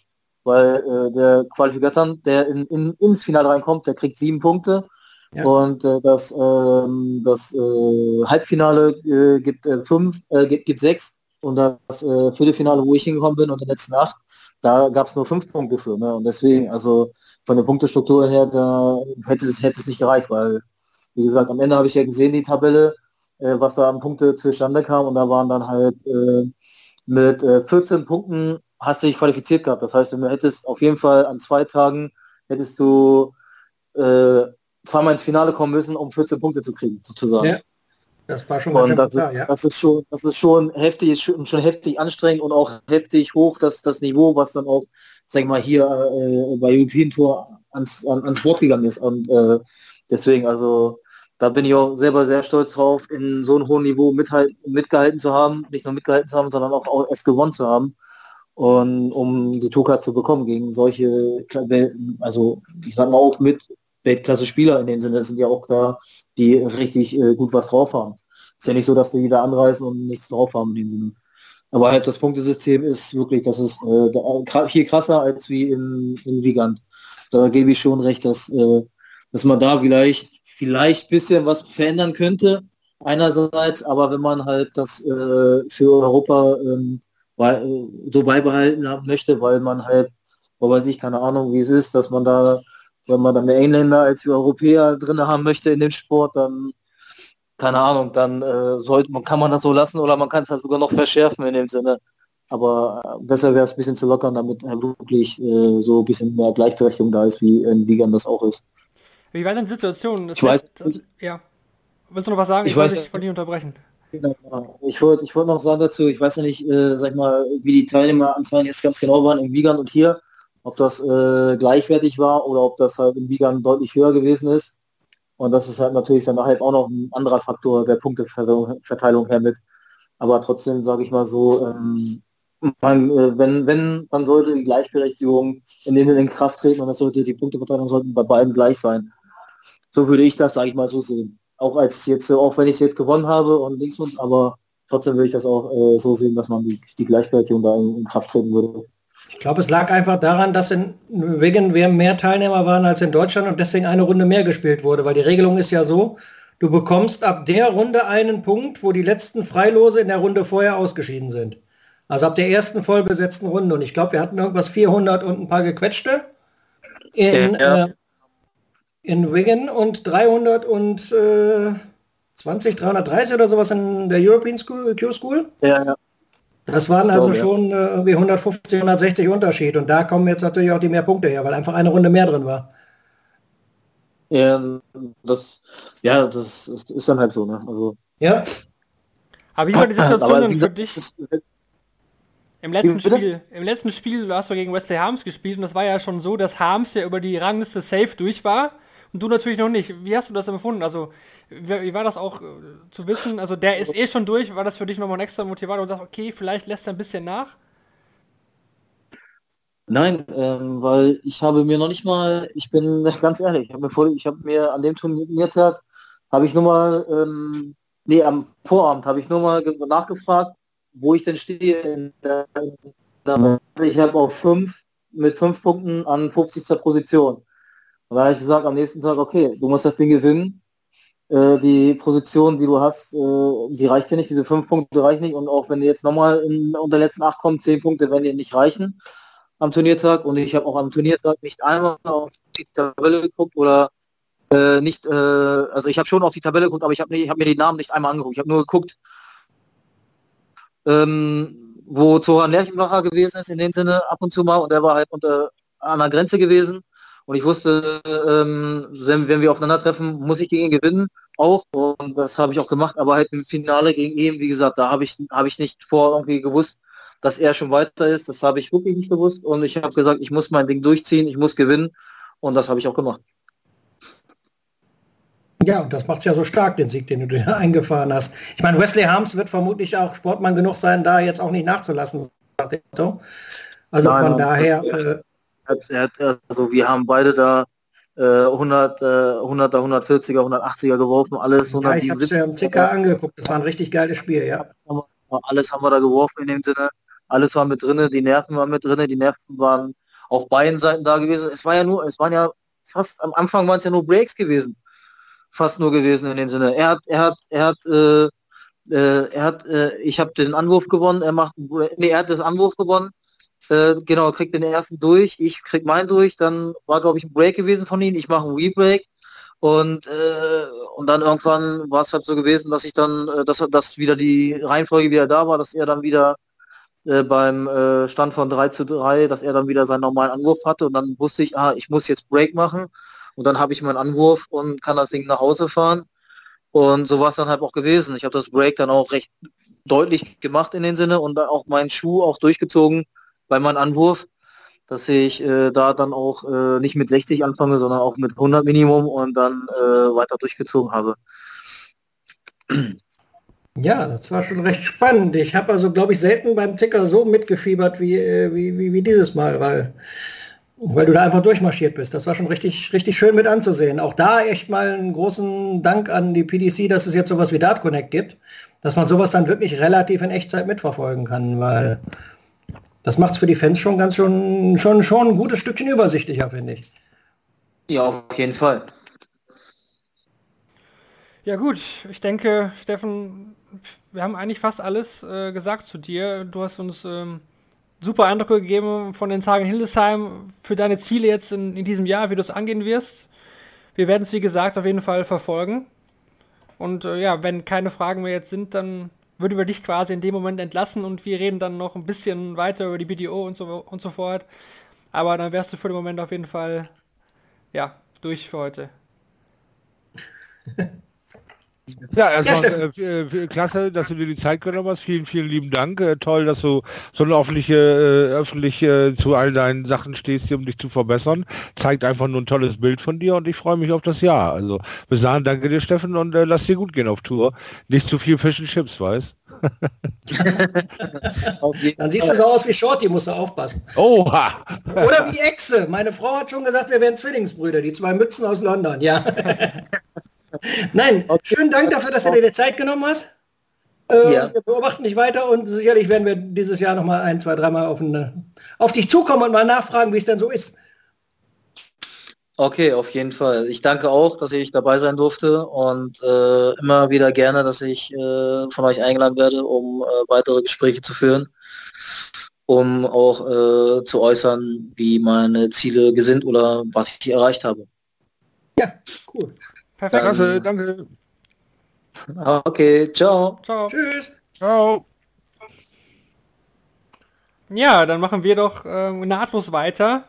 Weil der Qualifikator, der in, in, ins Finale reinkommt, der kriegt sieben Punkte. Ja. Und äh, das, ähm, das äh, Halbfinale äh, gibt äh, fünf, äh, gibt, gibt sechs. Und das äh, Viertelfinale, wo ich hingekommen bin und in den letzten acht, da gab es nur fünf Punkte für. Ne? Und deswegen, also von der Punktestruktur her, da hätte es, hätte es nicht gereicht, weil, wie gesagt, am Ende habe ich ja gesehen, die Tabelle, äh, was da an Punkte zustande kam und da waren dann halt äh, mit äh, 14 Punkten hast du dich qualifiziert gehabt. Das heißt, du hättest auf jeden Fall an zwei Tagen hättest du äh, zweimal ins Finale kommen müssen, um 14 Punkte zu kriegen, sozusagen. Ja. Das war schon Und das, klar, ist, ja. das ist schon, das ist schon heftig, schon, schon heftig anstrengend und auch heftig hoch, dass das Niveau, was dann auch, sag ich mal, hier äh, bei European Tour ans, an, ans Board gegangen ist. Und äh, deswegen, also da bin ich auch selber sehr stolz drauf, in so einem hohen Niveau mithalten, mitgehalten zu haben, nicht nur mitgehalten zu haben, sondern auch, auch es gewonnen zu haben. Und um die Tourcard zu bekommen gegen solche, also ich sag mal auch mit Weltklasse-Spieler in dem Sinne, sind ja auch da, die richtig äh, gut was drauf haben. Ist ja nicht so, dass die wieder anreisen und nichts drauf haben in dem Sinne. Aber halt das Punktesystem ist wirklich, das ist äh, da, viel krasser als wie in, in Wiegand. Da gebe ich schon recht, dass, äh, dass man da vielleicht vielleicht bisschen was verändern könnte einerseits, aber wenn man halt das äh, für Europa ähm, äh, so beibehalten möchte, weil man halt, wo weiß ich, keine Ahnung, wie es ist, dass man da, wenn man dann mehr Engländer als wir Europäer drin haben möchte in dem Sport, dann keine Ahnung, dann äh, sollte man, kann man das so lassen oder man kann es halt sogar noch verschärfen in dem Sinne. Aber äh, besser wäre es ein bisschen zu lockern, damit halt wirklich äh, so ein bisschen mehr Gleichberechtigung da ist, wie in Ligern das auch ist. Wie war denn die Situation? Das Ich weiß- das, ja. Willst du noch was sagen? Ich, Ich wollte weiß- dich wollte dich unterbrechen. Ich wollte ich wollte noch sagen dazu, ich weiß ja nicht, äh, sag ich mal, wie die Teilnehmeranzahlen jetzt ganz genau waren in Wiegand und hier, ob das äh, gleichwertig war oder ob das halt in Wiegand deutlich höher gewesen ist. Und das ist halt natürlich dann halt auch noch ein anderer Faktor der Punkteverteilung Verteilung her mit. Aber trotzdem sage ich mal so, ähm, man, äh, wenn, wenn, dann sollte die Gleichberechtigung in Sinne in Kraft treten und das sollte die Punkteverteilung sollten bei beiden gleich sein. So würde ich das, sage ich mal, so sehen. Auch als jetzt, auch wenn ich jetzt gewonnen habe und Dingsbums, aber trotzdem würde ich das auch äh, so sehen, dass man die, die Gleichberechtigung da in, in Kraft treten würde. Ich glaube, es lag einfach daran, dass in Wigan wir mehr Teilnehmer waren als in Deutschland und deswegen eine Runde mehr gespielt wurde, weil die Regelung ist ja so, du bekommst ab der Runde einen Punkt, wo die letzten Freilose in der Runde vorher ausgeschieden sind. Also ab der ersten vollbesetzten Runde. Und ich glaube, wir hatten irgendwas 400 und ein paar gequetschte in, Ja. äh, in Wigan und 300 und äh, 20, 330 oder sowas in der European School, Q-School. Ja, ja. Das waren also schon äh, irgendwie 150, 160 Unterschied. Und da kommen jetzt natürlich auch die mehr Punkte her, weil einfach eine Runde mehr drin war. Ja, das, ja, das ist, ist dann halt so, ne? Also, Ja, Aber wie war die Situation denn für dich ist- im letzten? Spiel? Im letzten Spiel hast du gegen Wesley Harms gespielt und das war ja schon so, dass Harms ja über die Rangliste safe durch war und du natürlich noch nicht. Wie hast du das empfunden? Also, wie, war das auch äh, zu wissen? Also, der ist eh schon durch. War das für dich nochmal ein extra Motivator und sagst, okay, vielleicht lässt er ein bisschen nach? Nein, ähm, weil ich habe mir noch nicht mal, ich bin ganz ehrlich, ich habe mir, vor, mir an dem Turniertag, habe ich nur mal, ähm, nee, am Vorabend habe ich nur mal ge- nachgefragt, wo ich denn stehe. Ich habe auf fünf, mit fünf Punkten an 50. Position. Und da habe ich gesagt am nächsten Tag, okay, du musst das Ding gewinnen. Äh, die Position, die du hast, äh, die reicht dir nicht, diese fünf Punkte reichen nicht. Und auch wenn du jetzt nochmal unter den letzten acht kommen, zehn Punkte werden dir nicht reichen am Turniertag und ich habe auch am Turniertag nicht einmal auf die Tabelle geguckt oder äh, nicht, äh, also ich habe schon auf die Tabelle geguckt, aber ich habe habe mir die Namen nicht einmal angeguckt. Ich habe nur geguckt, ähm, wo Zoran Lerchenbacher gewesen ist in dem Sinne ab und zu mal und der war halt unter an der Grenze gewesen und ich wusste, ähm, wenn, wir aufeinandertreffen, muss ich gegen ihn gewinnen auch und das habe ich auch gemacht, aber halt im Finale gegen ihn, wie gesagt, da habe ich habe ich nicht vor irgendwie gewusst, dass er schon weiter ist. Das habe ich wirklich nicht gewusst. Und ich habe gesagt, ich muss mein Ding durchziehen, ich muss gewinnen. Und das habe ich auch gemacht. ja, und das macht es ja so stark, den Sieg, den du dir eingefahren hast. Ich meine, Wesley Harms wird vermutlich auch Sportmann genug sein, da jetzt auch nicht nachzulassen. Also Nein, von daher, äh, Er hat, also wir haben beide da äh, 100, äh, 100er, 140er, 180er geworfen, alles ja, ich habe es ja im Ticker angeguckt. Das war ein richtig geiles Spiel, ja. alles haben wir da geworfen in dem Sinne. Alles war mit drinne, die Nerven waren mit drinne, die Nerven waren auf beiden Seiten da gewesen. Es war ja nur, es waren ja fast am Anfang waren es ja nur Breaks gewesen, fast nur gewesen in dem Sinne. Er hat, er hat, er hat, äh, äh, er hat, äh, ich habe den Anwurf gewonnen, er macht, nee, er hat das Anwurf gewonnen. Äh, genau, kriegt den ersten durch, ich krieg meinen durch, dann war glaube ich ein Break gewesen von ihm, ich mache einen Rebreak und äh, und dann irgendwann war es halt so gewesen, dass ich dann, äh, dass dass wieder die Reihenfolge wieder da war, dass er dann wieder äh, beim äh, Stand von 3 zu 3, dass er dann wieder seinen normalen Anwurf hatte und dann wusste ich, ah, ich muss jetzt Break machen und dann habe ich meinen Anwurf und kann das Ding nach Hause fahren und so war es dann halt auch gewesen. Ich habe das Break dann auch recht deutlich gemacht in den Sinne und auch meinen Schuh auch durchgezogen bei meinem Anwurf, dass ich äh, da dann auch äh, nicht mit 60 anfange, sondern auch mit 100 Minimum und dann äh, weiter durchgezogen habe. Ja, das war schon recht spannend. Ich habe also, glaube ich, selten beim Ticker so mitgefiebert wie, äh, wie, wie, wie dieses Mal, weil, weil du da einfach durchmarschiert bist. Das war schon richtig, richtig schön mit anzusehen. Auch da echt mal einen großen Dank an die PDC, dass es jetzt sowas wie Dart Connect gibt, dass man sowas dann wirklich relativ in Echtzeit mitverfolgen kann, weil das macht es für die Fans schon ganz schon, schon, schon ein gutes Stückchen übersichtlicher, finde ich. Ja, auf jeden Fall. Ja gut, ich denke, Steffen, wir haben eigentlich fast alles äh, gesagt zu dir. Du hast uns ähm, super Eindrücke gegeben von den Tagen Hildesheim für deine Ziele jetzt in, in diesem Jahr, wie du es angehen wirst. Wir werden es, wie gesagt, auf jeden Fall verfolgen. Und äh, ja, wenn keine Fragen mehr jetzt sind, dann würden wir dich quasi in dem Moment entlassen und wir reden dann noch ein bisschen weiter über die BDO und so und so fort. Aber dann wärst du für den Moment auf jeden Fall ja durch für heute. Ja, erstmal äh, äh, klasse, dass du dir die Zeit genommen hast. Vielen, vielen lieben Dank. Äh, toll, dass du so eine öffentliche, äh, öffentlich äh, zu all deinen Sachen stehst, um dich zu verbessern. Zeigt einfach nur ein tolles Bild von dir und ich freue mich auf das Jahr. Also bis dahin danke dir, Steffen, und äh, lass dir gut gehen auf Tour. Nicht zu viel Fish and Chips, weißt? Dann siehst du so aus wie Shorty, musst du aufpassen. Oha! Oder wie Echse. Meine Frau hat schon gesagt, wir wären Zwillingsbrüder, die zwei Mützen aus London, ja. Nein, schönen Dank dafür, dass du dir die Zeit genommen hast. Äh, Ja. Wir beobachten dich weiter und sicherlich werden wir dieses Jahr noch mal ein, zwei, dreimal auf, eine, auf dich zukommen und mal nachfragen, wie es denn so ist. Okay, auf jeden Fall. Ich danke auch, dass ich dabei sein durfte und äh, immer wieder gerne, dass ich äh, von euch eingeladen werde, um äh, weitere Gespräche zu führen, um auch äh, zu äußern, wie meine Ziele gesinnt oder was ich erreicht habe. Ja, cool. Perfekt. Klasse, danke. Okay, ciao. Ciao. Tschüss. Ciao. Ja, dann machen wir doch ähm, nahtlos weiter.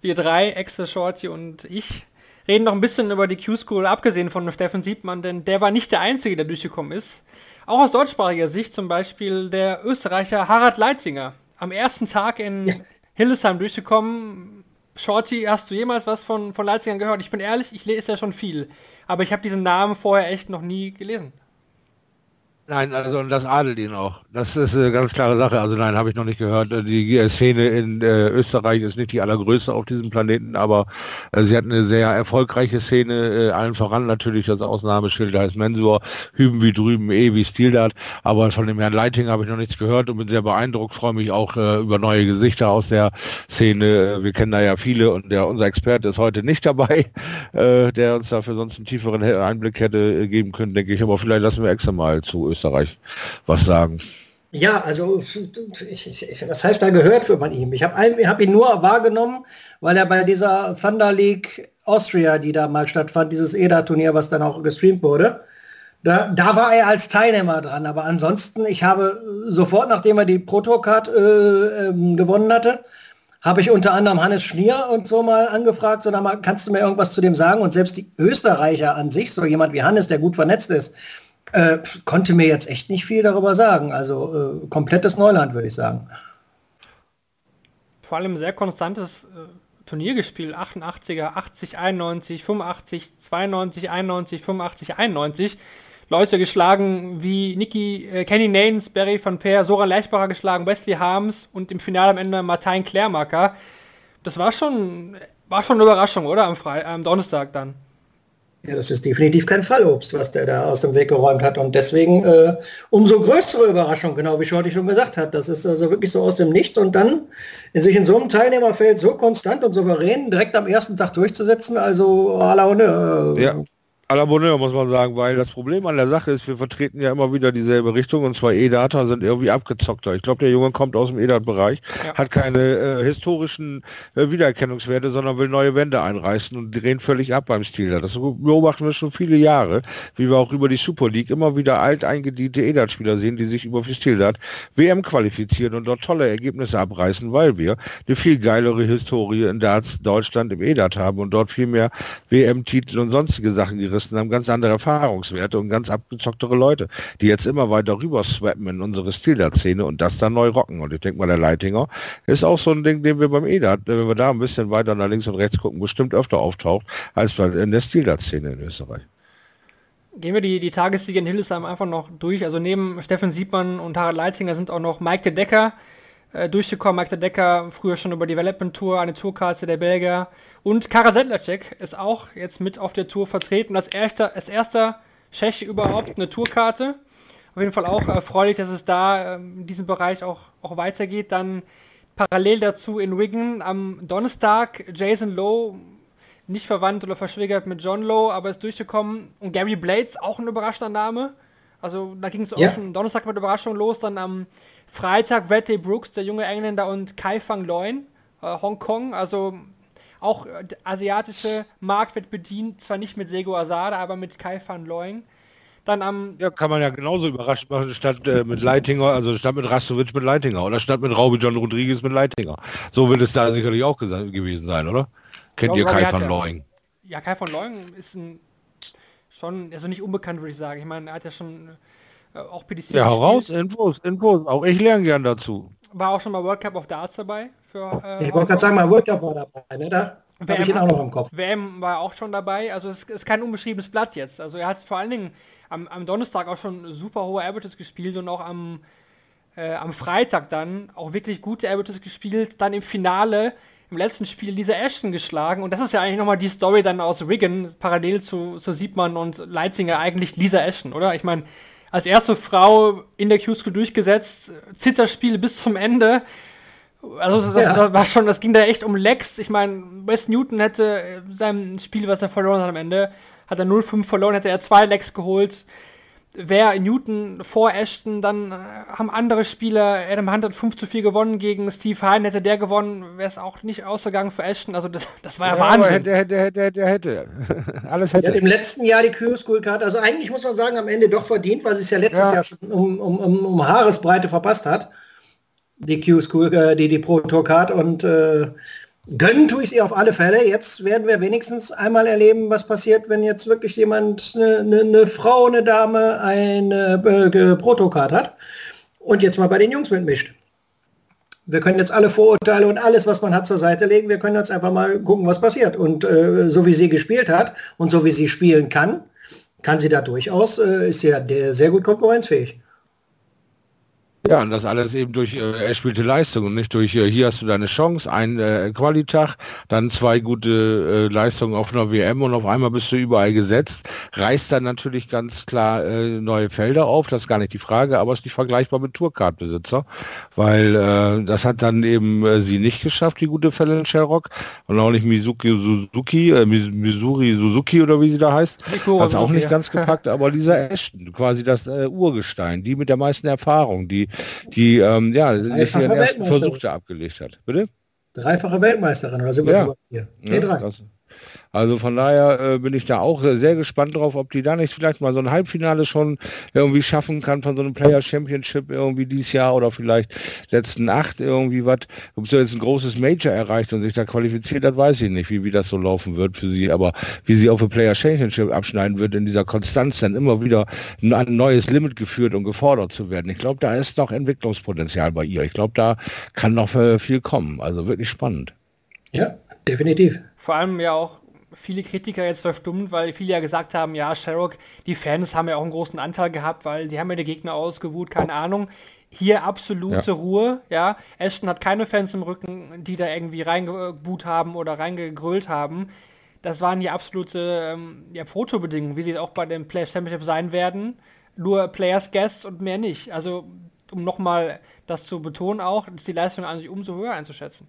Wir drei, Exe, Shorty und ich, reden noch ein bisschen über die Q-School, abgesehen von Steffen Siebmann, denn der war nicht der Einzige, der durchgekommen ist. Auch aus deutschsprachiger Sicht zum Beispiel der Österreicher Harald Leitinger. Am ersten Tag in Hildesheim durchgekommen. Shorty, hast du jemals was von, von Leitinger gehört? Ich bin ehrlich, ich lese ja schon viel. Aber ich habe diesen Namen vorher echt noch nie gelesen. Nein, also und das adelt ihn auch. Das ist eine ganz klare Sache. Also nein, habe ich noch nicht gehört. Die äh, Szene in äh, Österreich ist nicht die allergrößte auf diesem Planeten, aber äh, sie hat eine sehr erfolgreiche Szene, äh, allen voran natürlich das Ausnahmeschild heißt Mensur, hüben wie drüben, eh wie Stildat. Aber von dem Herrn Leiting habe ich noch nichts gehört und bin sehr beeindruckt, freue mich auch äh, über neue Gesichter aus der Szene. Wir kennen da ja viele und der unser Experte ist heute nicht dabei, äh, der uns dafür sonst einen tieferen Einblick hätte äh, geben können, denke ich. Aber vielleicht lassen wir extra mal zu Österreich was sagen. Ja, also ich, ich, was heißt da gehört für man ihm? Ich habe hab ihn nur wahrgenommen, weil er bei dieser Thunder League Austria, die da mal stattfand, dieses EDA-Turnier, was dann auch gestreamt wurde, da, da war er als Teilnehmer dran. Aber ansonsten, ich habe sofort, nachdem er die Proto-Card äh, ähm, gewonnen hatte, habe ich unter anderem Hannes Schnier und so mal angefragt, so mal, kannst du mir irgendwas zu dem sagen? Und selbst die Österreicher an sich, so jemand wie Hannes, der gut vernetzt ist, äh, konnte mir jetzt echt nicht viel darüber sagen. Also äh, komplettes Neuland, würde ich sagen. Vor allem sehr konstantes äh, Turnier gespielt. 88er, 80, 91, 85, 92, 91, 85, 91. Leute geschlagen wie Niki, äh, Kenny Nanes, Barry van Peer, Soran Leichbacher geschlagen, Wesley Harms und im Finale am Ende Martin Klärmacker. Das war schon, war schon eine Überraschung, oder? Am, Fre am Donnerstag dann. Ja, das ist definitiv kein Fallobst, was der da aus dem Weg geräumt hat. Und deswegen äh, umso größere Überraschung, genau wie Shorty schon gesagt hat. Das ist also wirklich so aus dem Nichts und dann in sich in so einem Teilnehmerfeld so konstant und souverän direkt am ersten Tag durchzusetzen, also à la honneur. Ja. La Bonheur, muss man sagen, weil das Problem an der Sache ist, wir vertreten ja immer wieder dieselbe Richtung und zwar E-Data sind irgendwie abgezockter. Ich glaube, der Junge kommt aus dem E-Dat-Bereich, Ja. hat keine äh, historischen äh, Wiedererkennungswerte, sondern will neue Wände einreißen und drehen völlig ab beim Stil. Das beobachten wir schon viele Jahre, wie wir auch über die Super League immer wieder alteingediente E-Dat-Spieler sehen, die sich über für Stildat WM qualifizieren und dort tolle Ergebnisse abreißen, weil wir eine viel geilere Historie in Darts Deutschland im E-Dat haben und dort viel mehr WM-Titel und sonstige Sachen gerissen haben, ganz andere Erfahrungswerte und ganz abgezocktere Leute, die jetzt immer weiter rüber swappen in unsere Stildat-Szene und das dann neu rocken. Und ich denke mal, der Leitinger ist auch so ein Ding, den wir beim E-Dat, wenn wir da ein bisschen weiter nach links und rechts gucken, bestimmt öfter auftaucht, als in der Stildat-Szene in Österreich. Gehen wir die, die Tagessiege in Hildesheim einfach noch durch. Also neben Steffen Siebmann und Harald Leitinger sind auch noch Mike de Decker äh, durchgekommen. Mike de Decker früher schon über Development Tour, eine Tourkarte der Belgier. Und Kara Sedlacek ist auch jetzt mit auf der Tour vertreten. Als erster, als erster Tscheche überhaupt eine Tourkarte. Auf jeden Fall auch erfreulich, dass es da ähm, in diesem Bereich auch, auch weitergeht. Dann parallel dazu in Wigan am Donnerstag Jason Lowe nicht verwandt oder verschwägert mit John Lowe, aber ist durchgekommen. Und Gary Blades, auch ein überraschender Name. Also da ging es Ja. auch schon Donnerstag mit Überraschung los. Dann am Freitag Wedley Brooks, der junge Engländer, und Kai Fang Loin, äh, Hongkong. Also auch äh, der asiatische Markt wird bedient, zwar nicht mit Sego Asada, aber mit Kai Fan Loin. Dann am Ja, kann man ja genauso überrascht machen, statt äh, mit Leitinger, also statt mit Rastovic mit Leitinger oder statt mit Raube John Rodriguez mit Leitinger. So wird es da sicherlich auch gewesen sein, oder? Kennt ihr Kai hat van ja- Kai von Leung ist ein schon, also nicht unbekannt, würde ich sagen. Ich meine, er hat ja schon auch PDC Ja, hau raus. Infos, Infos. Auch ich lerne gern dazu. War auch schon mal World Cup of Darts dabei. Für, äh, Ich wollte gerade sagen, mein World Cup war dabei, ne? Da habe ich ihn auch noch im Kopf. WM war auch schon dabei. Also es ist kein unbeschriebenes Blatt jetzt. Also er hat vor allen Dingen am, am Donnerstag auch schon super hohe Averages gespielt und auch am, äh, am Freitag dann auch wirklich gute Averages gespielt. Dann im Finale, im letzten Spiel, Lisa Ashton geschlagen. Und das ist ja eigentlich nochmal die Story dann aus Wigan, parallel zu, zu Siebmann und Leitzinger, eigentlich Lisa Ashton, oder? Ich meine, als erste Frau in der Q-School durchgesetzt, Zitterspiel bis zum Ende. Also das, Ja. das war schon, das ging da echt um Lecks. Ich meine, Wes Newton hätte sein Spiel, was er verloren hat am Ende, hat er 0-5 verloren, hätte er zwei Lecks geholt. Wäre Newton vor Ashton, dann äh, haben andere Spieler, Adam Hunt hat 5 zu 4 gewonnen gegen Steve Hein, hätte der gewonnen, wäre es auch nicht ausgegangen für Ashton. Also das, das war ja, aber Wahnsinn. hätte, hätte, hätte, hätte, hätte. Alles hätte. im letzten Jahr die Q-School Card, also eigentlich muss man sagen, am Ende doch verdient, weil sie es ja letztes Ja. Jahr schon um, um, um, um Haaresbreite verpasst hat. Die Q-School, äh, die, die Pro Tour Card und äh, gönnen tue ich sie auf alle Fälle. Jetzt werden wir wenigstens einmal erleben, was passiert, wenn jetzt wirklich jemand, eine, eine, eine Frau, eine Dame, eine äh, Pro Tour Card hat und jetzt mal bei den Jungs mitmischt. Wir können jetzt alle Vorurteile und alles, was man hat, zur Seite legen. Wir können jetzt einfach mal gucken, was passiert. Und äh, so wie sie gespielt hat und so wie sie spielen kann, kann sie da durchaus, äh, ist sie ja sehr gut konkurrenzfähig. Ja, und das alles eben durch äh, erspielte Leistung und nicht durch, äh, hier hast du deine Chance, ein äh, Qualitag, dann zwei gute äh, Leistungen auf einer WM und auf einmal bist du überall gesetzt, reißt dann natürlich ganz klar äh, neue Felder auf, das ist gar nicht die Frage, aber ist nicht vergleichbar mit Tourcard-Besitzer, weil äh, das hat dann eben äh, sie nicht geschafft, die gute Fallon Sherrock und auch nicht Mizuki Suzuki, äh, Mis- Missouri Suzuki oder wie sie da heißt, hat auch nicht ganz gepackt, aber dieser Ashton, quasi das äh, Urgestein, die mit der meisten Erfahrung, die, die ähm, ja, Dreifache ihren ersten. Versuch da abgelegt hat. Bitte? Dreifache Weltmeisterin, oder sind wir Ja. vier? Nee, Ja, drei. das, also von daher äh, bin ich da auch sehr gespannt drauf, ob die da nicht vielleicht mal so ein Halbfinale schon irgendwie schaffen kann von so einem Player Championship irgendwie dieses Jahr oder vielleicht letzten acht irgendwie was. Ob sie jetzt ein großes Major erreicht und sich da qualifiziert hat, weiß ich nicht, wie, wie das so laufen wird für sie. Aber wie sie auf ein Player Championship abschneiden wird, in dieser Konstanz dann immer wieder ein, ein neues Limit geführt und gefordert zu werden. Ich glaube, da ist noch Entwicklungspotenzial bei ihr. Ich glaube, da kann noch äh, viel kommen. Also wirklich spannend. Ja, definitiv. Vor allem ja auch viele Kritiker jetzt verstummt, weil viele ja gesagt haben, ja, Sherrock, die Fans haben ja auch einen großen Anteil gehabt, weil die haben ja die Gegner ausgebuht, keine Ahnung. Hier absolute Ja. Ruhe, ja. Ashton hat keine Fans im Rücken, die da irgendwie reingebuht haben oder reingegrölt haben. Das waren hier absolute ähm, ja, Protobedingungen, wie sie auch bei dem Players Championship sein werden. Nur Players Guests und mehr nicht. Also, um nochmal das zu betonen auch, ist die Leistung an sich umso höher einzuschätzen.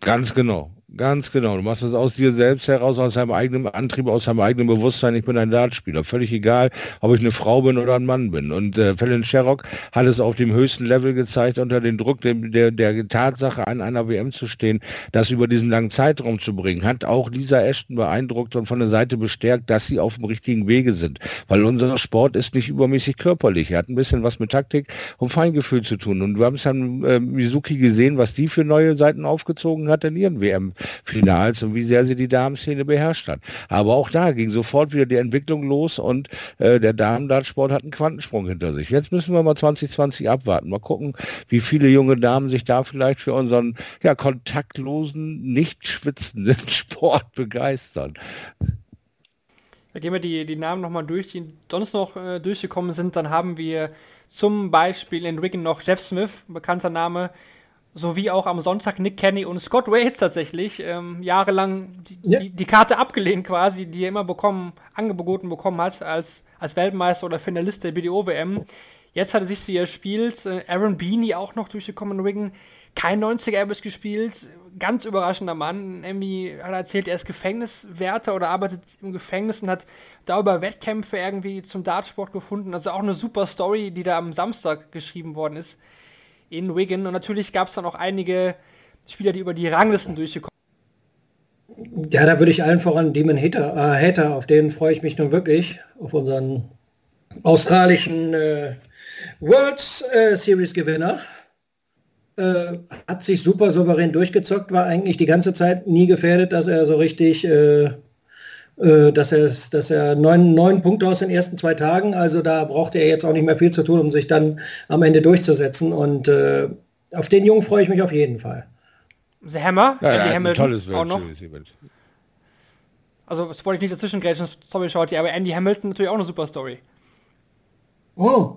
Ganz genau, ganz genau. Du machst es aus dir selbst heraus, aus deinem eigenen Antrieb, aus deinem eigenen Bewusstsein. Ich bin ein Dartspieler. Völlig egal, ob ich eine Frau bin oder ein Mann bin. Und äh, Fallon Sherrock hat es auf dem höchsten Level gezeigt, unter den Druck dem, der, der Tatsache an einer WM zu stehen, das über diesen langen Zeitraum zu bringen. Hat auch Lisa Ashton beeindruckt und von der Seite bestärkt, dass sie auf dem richtigen Wege sind. Weil unser Sport ist nicht übermäßig körperlich. Er hat ein bisschen was mit Taktik und Feingefühl zu tun. Und wir haben es an äh, Mizuki gesehen, was die für neue Seiten aufgezogen hat in ihren WM-Finals und wie sehr sie die Damenszene beherrscht hat. Aber auch da ging sofort wieder die Entwicklung los und äh, der Damen-Dartsport hat einen Quantensprung hinter sich. Jetzt müssen wir mal 2020 abwarten. Mal gucken, wie viele junge Damen sich da vielleicht für unseren ja, kontaktlosen, nicht schwitzenden Sport begeistern. Da gehen wir die, die Namen nochmal durch, die sonst noch äh, durchgekommen sind. Dann haben wir zum Beispiel in Wigan noch Jeff Smith, bekannter Name, sowie auch am Sonntag Nick Kenny und Scott Waits tatsächlich. Ähm, jahrelang die, Ja. die, die Karte abgelehnt quasi, die er immer bekommen, angeboten bekommen hat als, als Weltmeister oder Finalist der BDO-WM. Jetzt hat er sich sie erspielt. Äh, Aaron Beanie auch noch durchgekommen in Wigan. Kein 90er Average gespielt. Ganz überraschender Mann. Irgendwie hat er erzählt, er ist Gefängniswärter oder arbeitet im Gefängnis und hat da über Wettkämpfe irgendwie zum Dartsport gefunden. Also auch eine super Story, die da am Samstag geschrieben worden ist in Wigan. Und natürlich gab es dann auch einige Spieler, die über die Ranglisten durchgekommen Ja, da würde ich allen voran Demon Hater, äh, Hater, auf den freue ich mich nun wirklich, auf unseren australischen äh, World äh, Series Gewinner. Äh, hat sich super souverän durchgezockt, war eigentlich die ganze Zeit nie gefährdet, dass er so richtig, äh, äh, dass er, dass er neun, neun Punkte aus den ersten zwei Tagen, also da braucht er jetzt auch nicht mehr viel zu tun, um sich dann am Ende durchzusetzen. Und äh, auf den Jungen freue ich mich auf jeden Fall. The Hammer, Ja, Andy ja, ein Hamilton tolles auch noch. Also das wollte ich nicht dazwischen grätschen, sorry Shorty, aber Andy Hamilton natürlich auch eine super Story. Oh.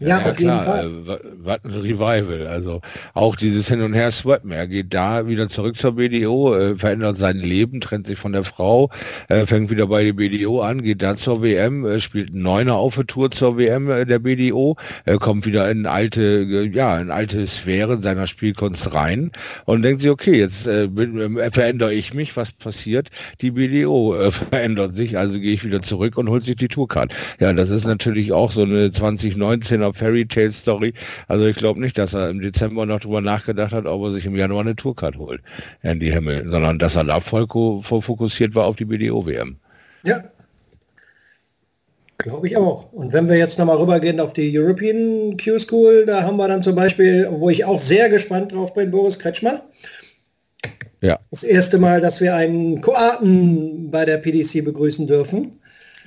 Ja, auf jeden Fall. Äh, wa- was ein Revival. Also auch dieses Hin und Her swappen. Er geht da wieder zurück zur BDO, äh, verändert sein Leben, trennt sich von der Frau, äh, fängt wieder bei der BDO an, geht da zur WM, äh, spielt Neuner auf der Tour zur WM äh, der BDO, äh, kommt wieder in alte, äh, ja, in alte Sphäre seiner Spielkunst rein und denkt sich, okay, jetzt äh, bin, äh, verändere ich mich, was passiert? Die BDO äh, verändert sich, also gehe ich wieder zurück und holt sich die Tourcard. Ja, das ist natürlich auch so eine 2019er Fairy Tale Story. Also ich glaube nicht, dass er im Dezember noch drüber nachgedacht hat, ob er sich im Januar eine Tourcard holt, Andy Hamilton, sondern dass er da voll, voll fokussiert war auf die BDO-WM. Ja. Glaube ich auch. Und wenn wir jetzt nochmal rübergehen auf die European Q-School, da haben wir dann zum Beispiel, wo ich auch sehr gespannt drauf bin, Boris Kretschmann. Ja. Das erste Mal, dass wir einen Kroaten bei der PDC begrüßen dürfen.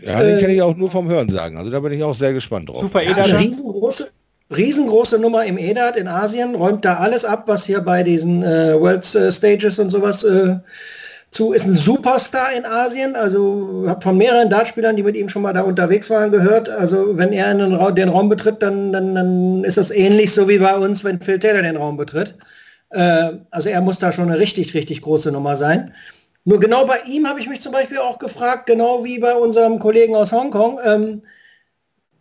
Ja, den kenne ich auch nur vom Hören sagen. Also da bin ich auch sehr gespannt drauf. Super Ja, Eder. eine riesengroße, riesengroße Nummer im EDAT in Asien, räumt da alles ab, was hier bei diesen äh, World äh, Stages und sowas äh, zu, ist ein Superstar in Asien, also habe von mehreren Dartspielern, die mit ihm schon mal da unterwegs waren, gehört, also wenn er den, Ra den Raum betritt, dann, dann, dann ist das ähnlich so wie bei uns, wenn Phil Taylor den Raum betritt. Äh, also er muss da schon eine richtig, richtig große Nummer sein. Nur genau bei ihm habe ich mich zum Beispiel auch gefragt, genau wie bei unserem Kollegen aus Hongkong, ähm,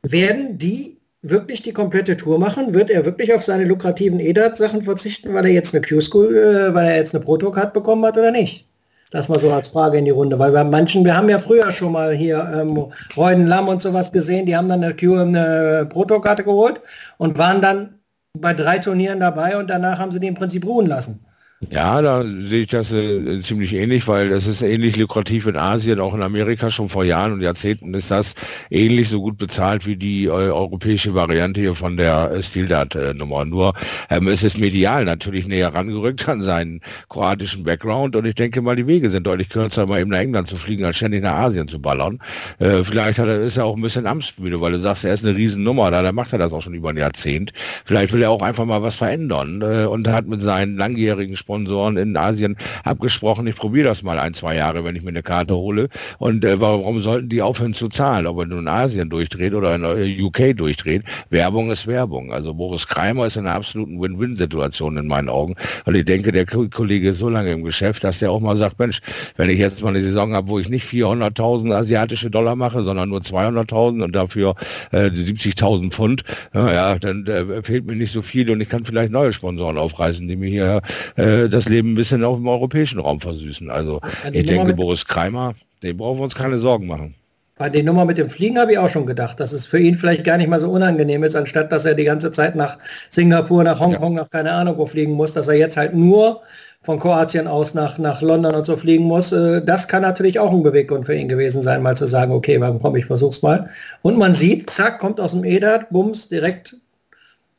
werden die wirklich die komplette Tour machen? Wird er wirklich auf seine lukrativen EDAT-Sachen verzichten, weil er jetzt eine Q-School, äh, weil er jetzt eine Proto-Card bekommen hat oder nicht? Das mal so als Frage in die Runde, weil bei manchen, wir haben ja früher schon mal hier ähm, Reuden Lamm und sowas gesehen, die haben dann eine Q eine Proto-Karte geholt und waren dann bei drei Turnieren dabei und danach haben sie die im Prinzip ruhen lassen. Ja, da sehe ich das äh, ziemlich ähnlich, weil das ist ähnlich lukrativ in Asien, auch in Amerika schon vor Jahren und Jahrzehnten ist das ähnlich so gut bezahlt wie die äh, europäische Variante hier von der äh, Stildart-Nummer. Nur ähm, es medial natürlich näher rangerückt an seinen kroatischen Background und ich denke mal, die Wege sind deutlich kürzer, mal eben nach England zu fliegen, als ständig nach Asien zu ballern. Äh, vielleicht hat er, ist er auch ein bisschen amtsmüde, weil du sagst, er ist eine Riesennummer, da, da macht er das auch schon über ein Jahrzehnt. Vielleicht will er auch einfach mal was verändern äh, und hat mit seinen langjährigen Sponsoren in Asien abgesprochen, ich probiere das mal ein, zwei Jahre, wenn ich mir eine Karte hole. Und äh, warum sollten die aufhören zu zahlen? Ob er nun Asien durchdreht oder in äh, UK durchdreht. Werbung ist Werbung. Also Boris Kreimer ist in einer absoluten Win-Win-Situation in meinen Augen. Weil ich denke, der Ko- Kollege ist so lange im Geschäft, dass der auch mal sagt, Mensch, wenn ich jetzt mal eine Saison habe, wo ich nicht 400.000 asiatische Dollar mache, sondern nur 200.000 und dafür äh, 70.000 Pfund, ja dann äh, fehlt mir nicht so viel und ich kann vielleicht neue Sponsoren aufreißen, die mir hier äh, das Leben ein bisschen auf dem europäischen Raum versüßen. Also Ja, ich Nummer denke, Boris Kreimer, dem brauchen wir uns keine Sorgen machen. Bei der Nummer mit dem Fliegen habe ich auch schon gedacht, dass es für ihn vielleicht gar nicht mal so unangenehm ist, anstatt dass er die ganze Zeit nach Singapur, nach Hongkong, nach keine Ahnung wo fliegen muss, dass er jetzt halt nur von Kroatien aus nach, nach London und so fliegen muss. Äh, Das kann natürlich auch ein Beweggrund für ihn gewesen sein, mal zu sagen, okay, warum komm, ich versuch's mal. Und man sieht, zack, kommt aus dem EDAT, bums, direkt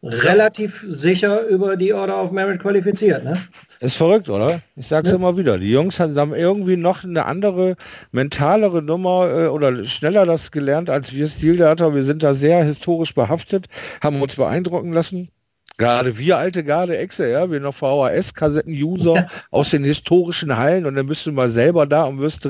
relativ sicher über die Order of Merit qualifiziert. Ne? Ist verrückt, oder? Ich sag's Ja. immer wieder. Die Jungs haben irgendwie noch eine andere, mentalere Nummer äh, oder schneller das gelernt als wir Stildater. Wir sind da sehr historisch behaftet, haben uns beeindrucken lassen. Gerade wir alte Garde Exe, ja, wir noch VHS-Kassetten-User aus den historischen Hallen und dann bist du mal selber da und wirst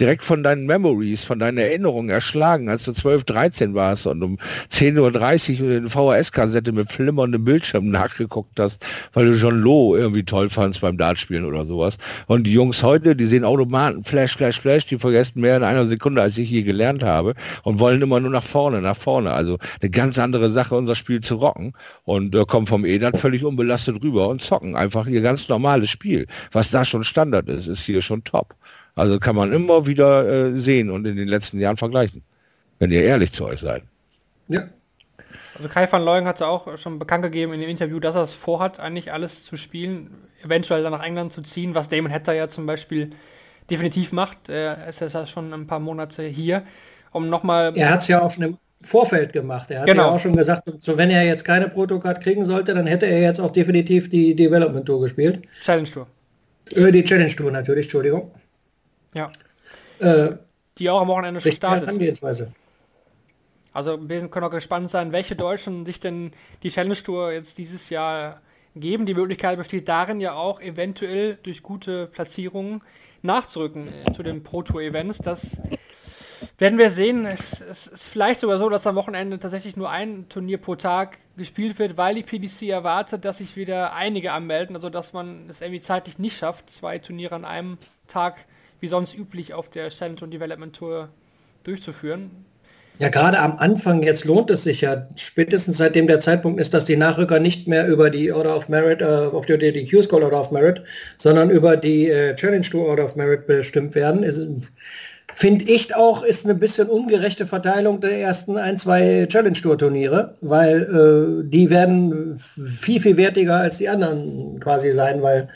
direkt von deinen Memories, von deinen Erinnerungen erschlagen, als du 12, 13 warst und um 10.30 Uhr eine VHS-Kassette mit flimmerndem Bildschirm nachgeguckt hast, weil du John Lowe irgendwie toll fandst beim Dartspielen oder sowas. Und die Jungs heute, die sehen Automaten, Flash, Flash, Flash, die vergessen mehr in einer Sekunde, als ich je gelernt habe und wollen immer nur nach vorne, nach vorne. Also eine ganz andere Sache, unser Spiel zu rocken und äh, kommen vom EDAT völlig unbelastet rüber und zocken einfach ihr ganz normales Spiel. Was da schon Standard ist, ist hier schon top. Also kann man immer wieder äh, sehen und in den letzten Jahren vergleichen, wenn ihr ehrlich zu euch seid. Ja. Also Kai van Looyen hat ja auch schon bekannt gegeben in dem Interview, dass er es vorhat, eigentlich alles zu spielen, eventuell dann nach England zu ziehen, was Damon Hatter ja zum Beispiel definitiv macht. Er ist ja schon ein paar Monate hier, um nochmal Er hat es ja auch schon im Vorfeld gemacht. Er hat Genau. ja auch schon gesagt, so wenn er jetzt keine Protocard kriegen sollte, dann hätte er jetzt auch definitiv die Development Tour gespielt. Challenge Tour. Äh, die Challenge Tour natürlich, Entschuldigung. Ja. Äh, Die auch am Wochenende schon startet. Herangehensweise. Also wir können auch gespannt sein, welche Deutschen sich denn die Challenge Tour jetzt dieses Jahr geben. Die Möglichkeit besteht darin ja auch eventuell durch gute Platzierungen nachzurücken äh, zu den Pro Tour Events. Das werden wir sehen. Es, es ist vielleicht sogar so, dass am Wochenende tatsächlich nur ein Turnier pro Tag gespielt wird, weil die PDC erwartet, dass sich wieder einige anmelden, also dass man es irgendwie zeitlich nicht schafft, zwei Turniere an einem Tag wie sonst üblich auf der Challenge und Development Tour durchzuführen. Ja, gerade am Anfang jetzt lohnt es sich ja, spätestens seitdem der Zeitpunkt ist, dass die Nachrücker nicht mehr über die Order of Merit, äh, auf die, die Q-School Order of Merit, sondern über die äh, Challenge Tour Order of Merit bestimmt werden. Ist- Finde ich auch, ist eine bisschen ungerechte Verteilung der ersten ein, zwei Challenge Tour Turniere, weil äh, die werden viel, viel wertiger als die anderen quasi sein, weil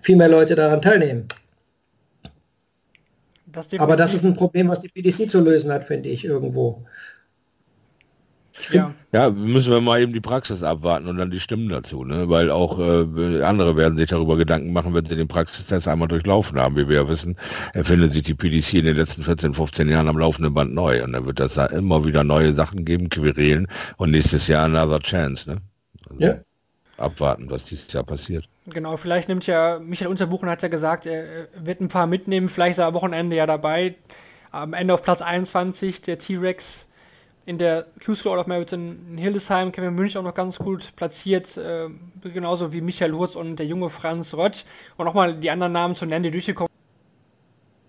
viel mehr Leute daran teilnehmen. Das Aber das ist ein Problem, was die PDC zu lösen hat, finde ich irgendwo. Ja. Ja, müssen wir mal eben die Praxis abwarten und dann die Stimmen dazu, ne? Weil auch äh, andere werden sich darüber Gedanken machen, wenn sie den Praxistest einmal durchlaufen haben. Wie wir ja wissen, erfindet sich die PDC in den letzten 14, 15 Jahren am laufenden Band neu. Und dann wird das da immer wieder neue Sachen geben, Querelen und nächstes Jahr another chance, ne? Also Ja. Abwarten, was dieses Jahr passiert. Genau, vielleicht nimmt ja, Michael Unterbuchen hat ja gesagt, er wird ein paar mitnehmen, vielleicht ist er am Wochenende ja dabei. Am Ende auf Platz 21 der T-Rex in der Q-School of Merit in Hildesheim, Kevin Münch auch noch ganz gut platziert, äh, genauso wie Michael Hurz und der junge Franz Rötsch. Und nochmal die anderen Namen zu nennen, die durchgekommen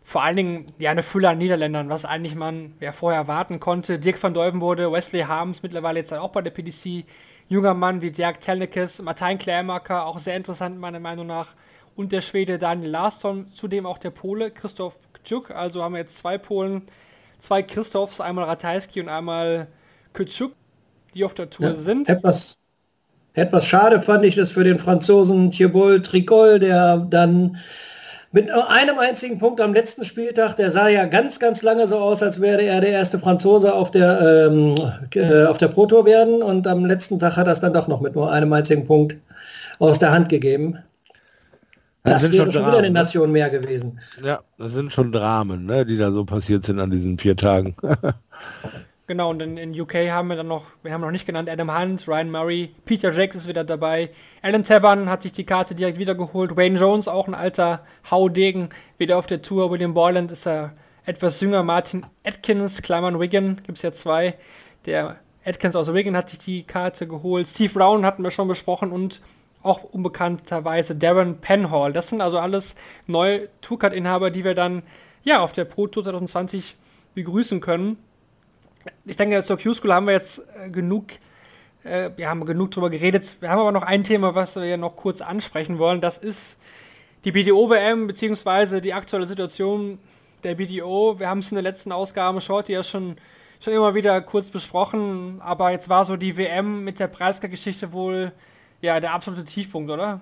vor allen Dingen ja eine Fülle an Niederländern, was eigentlich man ja vorher erwarten konnte. Dirk van Deuven wurde, Wesley Harms mittlerweile jetzt auch bei der PDC, junger Mann wie Dirk Telnikes, Martijn Klärmacker, auch sehr interessant meiner Meinung nach, und der Schwede Daniel Larsson, zudem auch der Pole Christoph Kczuk, also haben wir jetzt zwei Polen, zwei Christophs, einmal Ratajski und einmal Kczuk, die auf der Tour Ja, sind. Etwas, etwas schade fand ich das für den Franzosen Thibault Tricol, der dann mit nur einem einzigen Punkt am letzten Spieltag, der sah ja ganz, ganz lange so aus, als wäre er der erste Franzose auf der, ähm, äh, auf der Pro Tour werden und am letzten Tag hat er es dann doch noch mit nur einem einzigen Punkt aus der Hand gegeben. Das, sind wäre schon schon wieder Dramen, eine ne? Nation mehr gewesen. Ja, das sind schon Dramen, ne, die da so passiert sind an diesen vier Tagen. Genau, und in, in UK haben wir dann noch, wir haben noch nicht genannt, Adam Hunt, Ryan Murray, Peter Jacks ist wieder dabei, Alan Taban hat sich die Karte direkt wiedergeholt, Wayne Jones, auch ein alter Haudegen, wieder auf der Tour, William Borland ist er etwas jünger, Martin Atkins, Klammern Wigan, gibt es ja zwei, der Atkins aus Wigan hat sich die Karte geholt, Steve Brown hatten wir schon besprochen und auch unbekannterweise Darren Penhall. Das sind also alles neue Tourcard-Inhaber, die wir dann ja auf der Pro Tour 2020 begrüßen können ich denke, zur Q-School haben wir jetzt äh, genug, äh, wir haben genug drüber geredet. Wir haben aber noch ein Thema, was wir noch kurz ansprechen wollen. Das ist die BDO-WM, beziehungsweise die aktuelle Situation der BDO. Wir haben es in der letzten Ausgabe Shorty ja schon, schon immer wieder kurz besprochen, aber jetzt war so die WM mit der Preisgeschichte wohl ja der absolute Tiefpunkt, oder?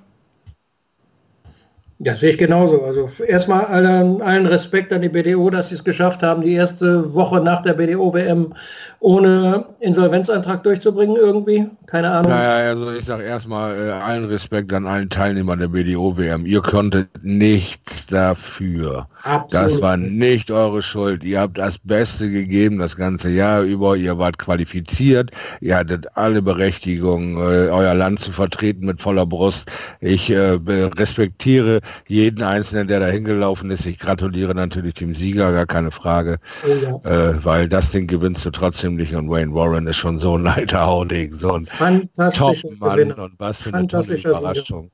Ja, sehe ich genauso. Also erstmal allen, allen Respekt an die BDO, dass sie es geschafft haben, die erste Woche nach der BDO-WM ohne Insolvenzantrag durchzubringen irgendwie. Keine Ahnung. Naja, also ich sage erstmal äh, allen Respekt an allen Teilnehmern der BDO-WM. Ihr konntet nichts dafür. Absolut. Das war nicht eure Schuld. Ihr habt das Beste gegeben das ganze Jahr über. Ihr wart qualifiziert. Ihr hattet alle Berechtigung, äh, euer Land zu vertreten mit voller Brust. Ich äh, respektiere jeden Einzelnen, der da hingelaufen ist. Ich gratuliere natürlich dem Sieger, gar keine Frage. Oh ja. Äh, weil das Ding gewinnst du trotzdem nicht. Und Wayne Warren ist schon so ein alter Hauding, so ein Fantastischer Top-Mann und was für eine tolle Fantastischer Sieger. Überraschung.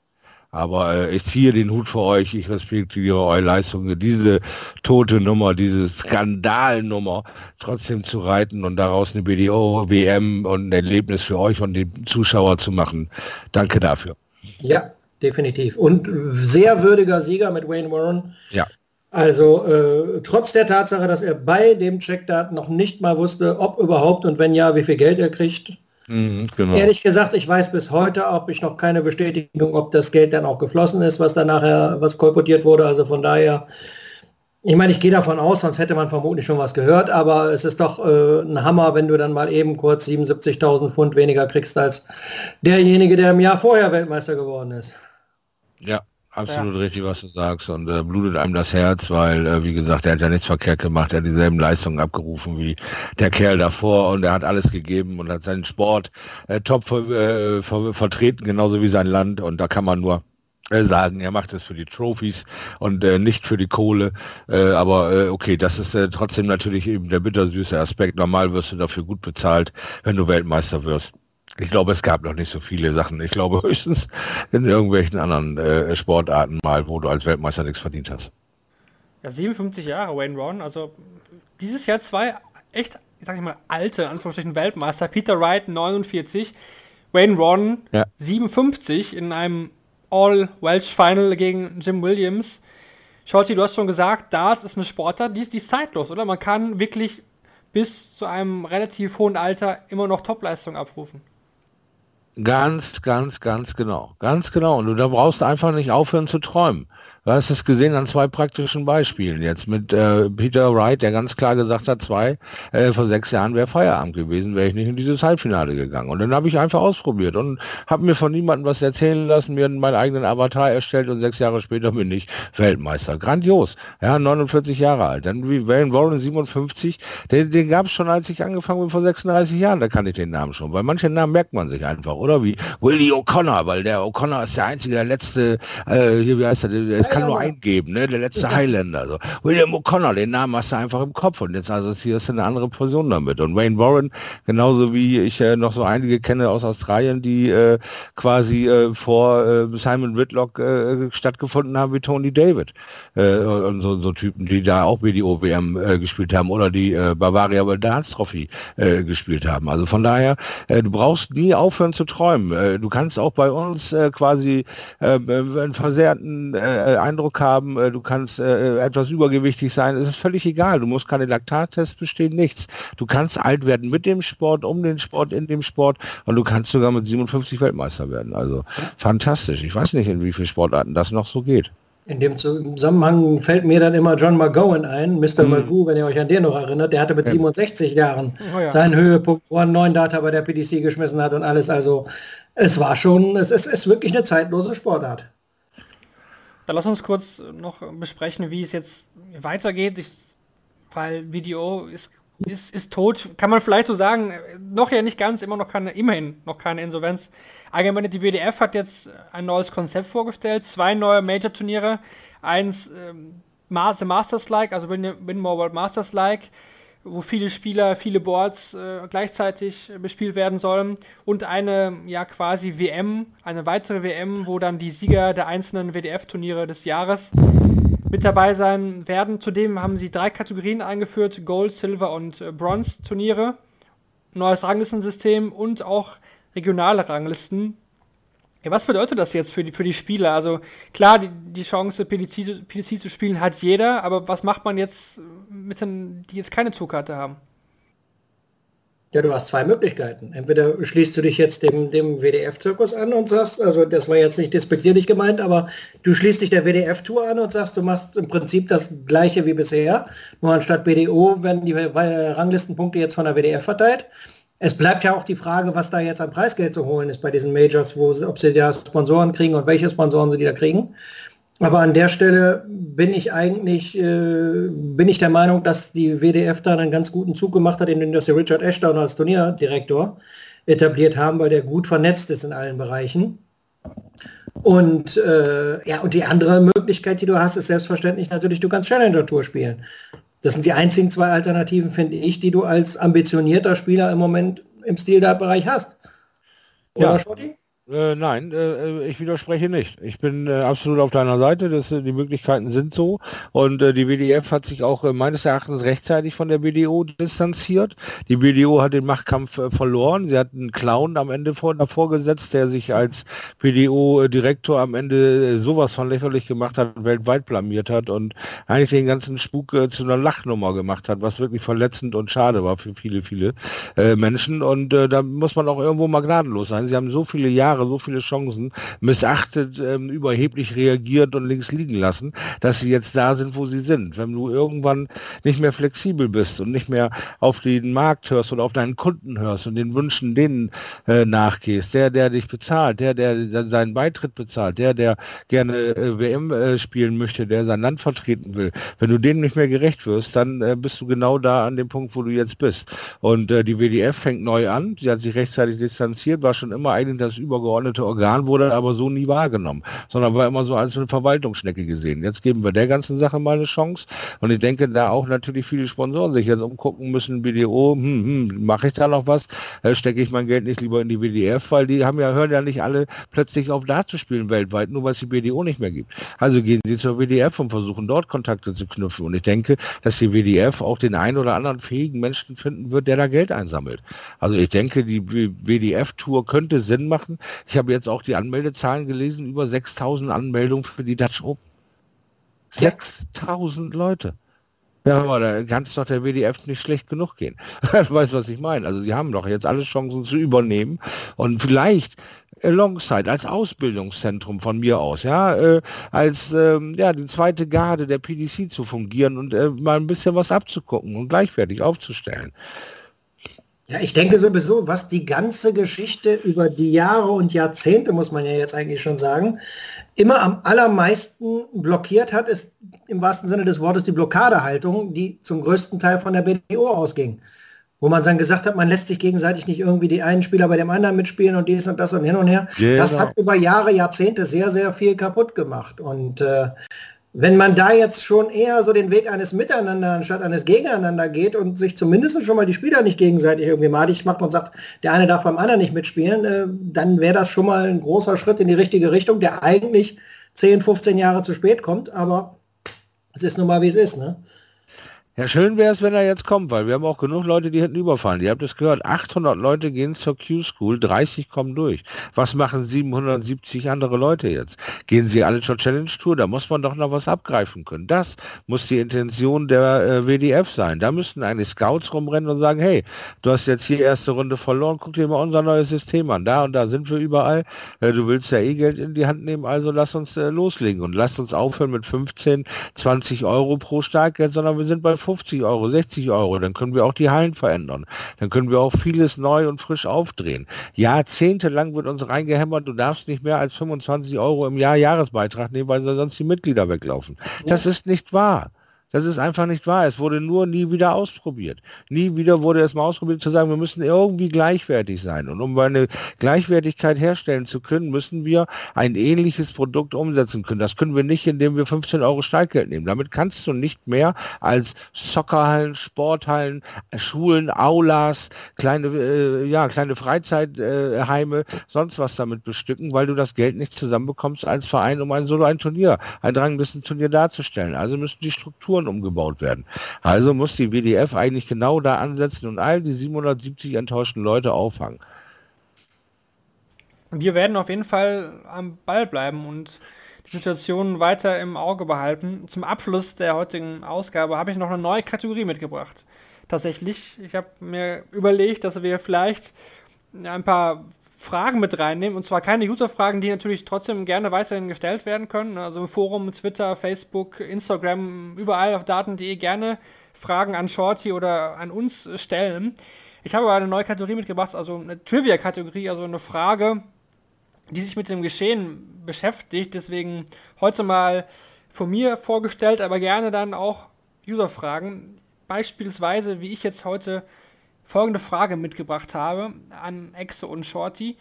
Aber äh, ich ziehe den Hut für euch, ich respektiere eure Leistungen, diese tote Nummer, diese Skandalnummer trotzdem zu reiten und daraus eine BDO, WM und ein Erlebnis für euch und die Zuschauer zu machen. Danke dafür. Ja, definitiv. Und sehr würdiger Sieger mit Wayne Warren. Ja. Also äh, trotz der Tatsache, dass er bei dem Checkdaten noch nicht mal wusste, ob überhaupt und wenn ja, wie viel Geld er kriegt. Mhm, genau. Ehrlich gesagt, ich weiß bis heute, ob ich noch keine Bestätigung, ob das Geld dann auch geflossen ist, was dann nachher, was kolportiert wurde. Also von daher Ich meine, ich gehe davon aus, sonst hätte man vermutlich schon was gehört, aber es ist doch äh, ein Hammer, wenn du dann mal eben kurz 77.000 Pfund weniger kriegst als derjenige, der im Jahr vorher Weltmeister geworden ist. Ja, absolut ja. richtig, was du sagst. Und äh, blutet einem das Herz, weil, äh, wie gesagt, er hat ja nichts verkehrt gemacht. Er hat dieselben Leistungen abgerufen wie der Kerl davor und er hat alles gegeben und hat seinen Sport äh, top äh, ver vertreten, genauso wie sein Land. Und da kann man nur äh, sagen, er macht es für die Trophies und äh, nicht für die Kohle. Äh, aber äh, okay, das ist äh, trotzdem natürlich eben der bittersüße Aspekt. Normal wirst du dafür gut bezahlt, wenn du Weltmeister wirst. Ich glaube, es gab noch nicht so viele Sachen. Ich glaube höchstens in irgendwelchen anderen äh, Sportarten mal, wo du als Weltmeister nichts verdient hast. Ja, 57 Jahre Wayne Ron. Also dieses Jahr zwei echt, sag ich mal, alte, Anführungsstrichen Weltmeister. Peter Wright 49, Wayne Ron ja. 57 in einem All-Welsh Final gegen Jim Williams. Scholzi, du hast schon gesagt, Dart ist eine Sportart, die ist, die ist zeitlos, oder? Man kann wirklich bis zu einem relativ hohen Alter immer noch Topleistung abrufen. Ganz, ganz, ganz genau. Ganz genau. Und du da brauchst einfach nicht aufhören zu träumen. Du hast es gesehen an zwei praktischen Beispielen. Jetzt mit äh, Peter Wright, der ganz klar gesagt hat, zwei, äh, vor sechs Jahren wäre Feierabend gewesen, wäre ich nicht in dieses Halbfinale gegangen. Und dann habe ich einfach ausprobiert und habe mir von niemandem was erzählen lassen, mir meinen eigenen Avatar erstellt und sechs Jahre später bin ich Weltmeister. Grandios. Ja, 49 Jahre alt. Dann wie Wayne Warren 57, den, den gab es schon, als ich angefangen bin vor 36 Jahren, da kann ich den Namen schon. Weil manche Namen merkt man sich einfach, oder? Wie Willie O'Connor, weil der O'Connor ist der einzige, der letzte, äh, hier, wie heißt er, der, der kann nur eingeben, ne? Der letzte Highlander. So. William O'Connor, den Namen hast du einfach im Kopf und jetzt assoziierst du eine andere Person damit. Und Wayne Warren, genauso wie ich äh, noch so einige kenne aus Australien, die äh, quasi äh, vor äh, Simon Whitlock äh, stattgefunden haben wie Tony David. Äh, und so, so Typen, die da auch BDO WM äh, gespielt haben oder die Bavaria Dance Trophy gespielt haben. Also von daher, du brauchst nie aufhören zu träumen. Du kannst auch bei uns äh, quasi einen versehrten äh, Eindruck haben, äh, du kannst äh, etwas übergewichtig sein, es ist völlig egal. Du musst keine Laktattests bestehen, nichts. Du kannst alt werden mit dem Sport, um den Sport, in dem Sport und du kannst sogar mit 57 Weltmeister werden. Also fantastisch. Ich weiß nicht, in wie vielen Sportarten das noch so geht. In dem Zusammenhang fällt mir dann immer John McGowan ein, Mr. Mhm. Magoo, wenn ihr euch an den noch erinnert, der hatte mit ja. 67 Jahren oh ja. seinen Höhepunkt, wo er einen neuen Data bei der PDC geschmissen hat und alles. Also es war schon, es ist, ist wirklich eine zeitlose Sportart. Dann lass uns kurz noch besprechen, wie es jetzt weitergeht. Ich, weil Video ist, ist, ist tot, kann man vielleicht so sagen. Noch ja nicht ganz, immer noch keine, immerhin noch keine Insolvenz. Allgemein, die WDF hat jetzt ein neues Konzept vorgestellt. Zwei neue Major-Turniere. Eins ähm, Masters-like, also Winmore World Masters-like wo viele Spieler, viele Boards äh, gleichzeitig bespielt werden sollen und eine ja quasi WM, eine weitere WM, wo dann die Sieger der einzelnen WDF-Turniere des Jahres mit dabei sein werden. Zudem haben sie drei Kategorien eingeführt: Gold, Silver und äh, Bronze-Turniere, neues Ranglistensystem und auch regionale Ranglisten. Ja, was bedeutet das jetzt für die, für die Spieler? Also klar, die, die Chance, PDC, PDC zu spielen, hat jeder, aber was macht man jetzt mit den, die jetzt keine Zugkarte haben? Ja, du hast zwei Möglichkeiten. Entweder schließt du dich jetzt dem, dem WDF-Zirkus an und sagst, also das war jetzt nicht despektierlich gemeint, aber du schließt dich der WDF-Tour an und sagst, du machst im Prinzip das gleiche wie bisher, nur anstatt BDO werden die Ranglistenpunkte jetzt von der WDF verteilt. Es bleibt ja auch die Frage, was da jetzt an Preisgeld zu holen ist bei diesen Majors, wo, ob sie da Sponsoren kriegen und welche Sponsoren sie da kriegen. Aber an der Stelle bin ich eigentlich, äh, bin ich der Meinung, dass die WDF da einen ganz guten Zug gemacht hat, indem sie Richard Ashdown als Turnierdirektor etabliert haben, weil der gut vernetzt ist in allen Bereichen. Und äh, ja, und die andere Möglichkeit, die du hast, ist selbstverständlich natürlich, du kannst Challenger Tour spielen. Das sind die einzigen zwei Alternativen, finde ich, die du als ambitionierter Spieler im Moment im Stil-Bereich hast. Oder, ja. Schotti? Äh, nein, äh, äh, ich widerspreche nicht. Ich bin äh, absolut auf deiner Seite. Das, äh, die Möglichkeiten sind so. Und äh, die WDF hat sich auch meines Erachtens rechtzeitig von der BDO distanziert. Die BDO hat den Machtkampf verloren. Sie hat einen Clown am Ende vor, davor gesetzt, der sich als BDO-Direktor am Ende sowas von lächerlich gemacht hat, weltweit blamiert hat und eigentlich den ganzen Spuk zu einer Lachnummer gemacht hat, was wirklich verletzend und schade war für viele, viele Menschen. Und da muss man auch irgendwo mal gnadenlos sein. Sie haben so viele Jahre Jahre so viele Chancen missachtet, ähm, überheblich reagiert und links liegen lassen, dass sie jetzt da sind, wo sie sind. Wenn du irgendwann nicht mehr flexibel bist und nicht mehr auf den Markt hörst oder auf deinen Kunden hörst und den Wünschen denen äh, nachgehst, der, der dich bezahlt, der, der seinen Beitritt bezahlt, der, der gerne äh, WM äh, spielen möchte, der sein Land vertreten will, wenn du denen nicht mehr gerecht wirst, dann äh, bist du genau da an dem Punkt, wo du jetzt bist. Und äh, die WDF fängt neu an, sie hat sich rechtzeitig distanziert, war schon immer eigentlich das übergeordnete Organ, wurde aber so nie wahrgenommen, sondern war immer so als eine Verwaltungsschnecke gesehen. Jetzt geben wir der ganzen Sache mal eine Chance und ich denke, da auch natürlich viele Sponsoren sich jetzt umgucken müssen, BDO, hm, hm, mache ich da noch was, äh, stecke ich mein Geld nicht lieber in die WDF, weil die haben ja, hören ja nicht alle plötzlich auf da zu spielen weltweit, nur weil es die BDO nicht mehr gibt. Also gehen sie zur WDF und versuchen dort Kontakte zu knüpfen und ich denke, dass die WDF auch den einen oder anderen fähigen Menschen finden wird, der da Geld einsammelt. Also ich denke, die WDF-Tour könnte Sinn machen. Ich habe jetzt auch die Anmeldezahlen gelesen, über 6000 Anmeldungen für die Dutch Open. 6000 Leute. Ja, aber da kann es doch der WDF nicht schlecht genug gehen. du weißt, was ich meine. Also sie haben doch jetzt alle Chancen zu übernehmen und vielleicht alongside als Ausbildungszentrum von mir aus, ja, äh, als ähm, ja die zweite Garde der PDC zu fungieren und äh, mal ein bisschen was abzugucken und gleichwertig aufzustellen. Ja, ich denke sowieso, was die ganze Geschichte über die Jahre und Jahrzehnte, muss man ja jetzt eigentlich schon sagen, immer am allermeisten blockiert hat, ist im wahrsten Sinne des Wortes die Blockadehaltung, die zum größten Teil von der BDO ausging. Wo man dann gesagt hat, man lässt sich gegenseitig nicht irgendwie die einen Spieler bei dem anderen mitspielen und dies und das und hin und her. Genau. Das hat über Jahre, Jahrzehnte sehr, sehr viel kaputt gemacht. Und äh, wenn man da jetzt schon eher so den Weg eines Miteinander anstatt eines Gegeneinander geht und sich zumindest schon mal die Spieler nicht gegenseitig irgendwie madig macht und sagt, der eine darf beim anderen nicht mitspielen, äh, dann wäre das schon mal ein großer Schritt in die richtige Richtung, der eigentlich 10, 15 Jahre zu spät kommt, aber es ist nun mal, wie es ist. Ne? Ja, schön wäre es, wenn er jetzt kommt, weil wir haben auch genug Leute, die hinten überfallen. Ihr habt es gehört, 800 Leute gehen zur Q-School, 30 kommen durch. Was machen 770 andere Leute jetzt? Gehen sie alle zur Challenge Tour? Da muss man doch noch was abgreifen können. Das muss die Intention der äh, WDF sein. Da müssten eigentlich Scouts rumrennen und sagen, hey, du hast jetzt hier erste Runde verloren, guck dir mal unser neues System an. Da und da sind wir überall. Äh, du willst ja eh Geld in die Hand nehmen, also lass uns äh, loslegen und lass uns aufhören mit 15, 20 Euro pro Startgeld, sondern wir sind bei 50 Euro, 60 Euro, dann können wir auch die Hallen verändern. Dann können wir auch vieles neu und frisch aufdrehen. Jahrzehntelang wird uns reingehämmert, du darfst nicht mehr als 25 Euro im Jahr Jahresbeitrag nehmen, weil sonst die Mitglieder weglaufen. Das ist nicht wahr. Das ist einfach nicht wahr. Es wurde nur nie wieder ausprobiert. Nie wieder wurde es mal ausprobiert zu sagen, wir müssen irgendwie gleichwertig sein. Und um eine Gleichwertigkeit herstellen zu können, müssen wir ein ähnliches Produkt umsetzen können. Das können wir nicht, indem wir 15 Euro Steiggeld nehmen. Damit kannst du nicht mehr als Soccerhallen, Sporthallen, Schulen, Aulas, kleine, äh, ja, kleine Freizeitheime, äh, sonst was damit bestücken, weil du das Geld nicht zusammenbekommst als Verein, um ein solo ein Turnier, ein Dranglistenturnier darzustellen. Also müssen die Strukturen Strukturen umgebaut werden. Also muss die WDF eigentlich genau da ansetzen und all die 770 enttäuschten Leute auffangen. Wir werden auf jeden Fall am Ball bleiben und die Situation weiter im Auge behalten. Zum Abschluss der heutigen Ausgabe habe ich noch eine neue Kategorie mitgebracht. Tatsächlich, ich habe mir überlegt, dass wir vielleicht ein paar Fragen mit reinnehmen. Und zwar keine User-Fragen, die natürlich trotzdem gerne weiterhin gestellt werden können. Also im Forum, Twitter, Facebook, Instagram, überall auf daten.de gerne Fragen an Shorty oder an uns stellen. Ich habe aber eine neue Kategorie mitgebracht, also eine Trivia-Kategorie, also eine Frage, die sich mit dem Geschehen beschäftigt. Deswegen heute mal von mir vorgestellt, aber gerne dann auch User-Fragen. Beispielsweise, wie ich jetzt heute folgende Frage mitgebracht habe an Exe und Shorty.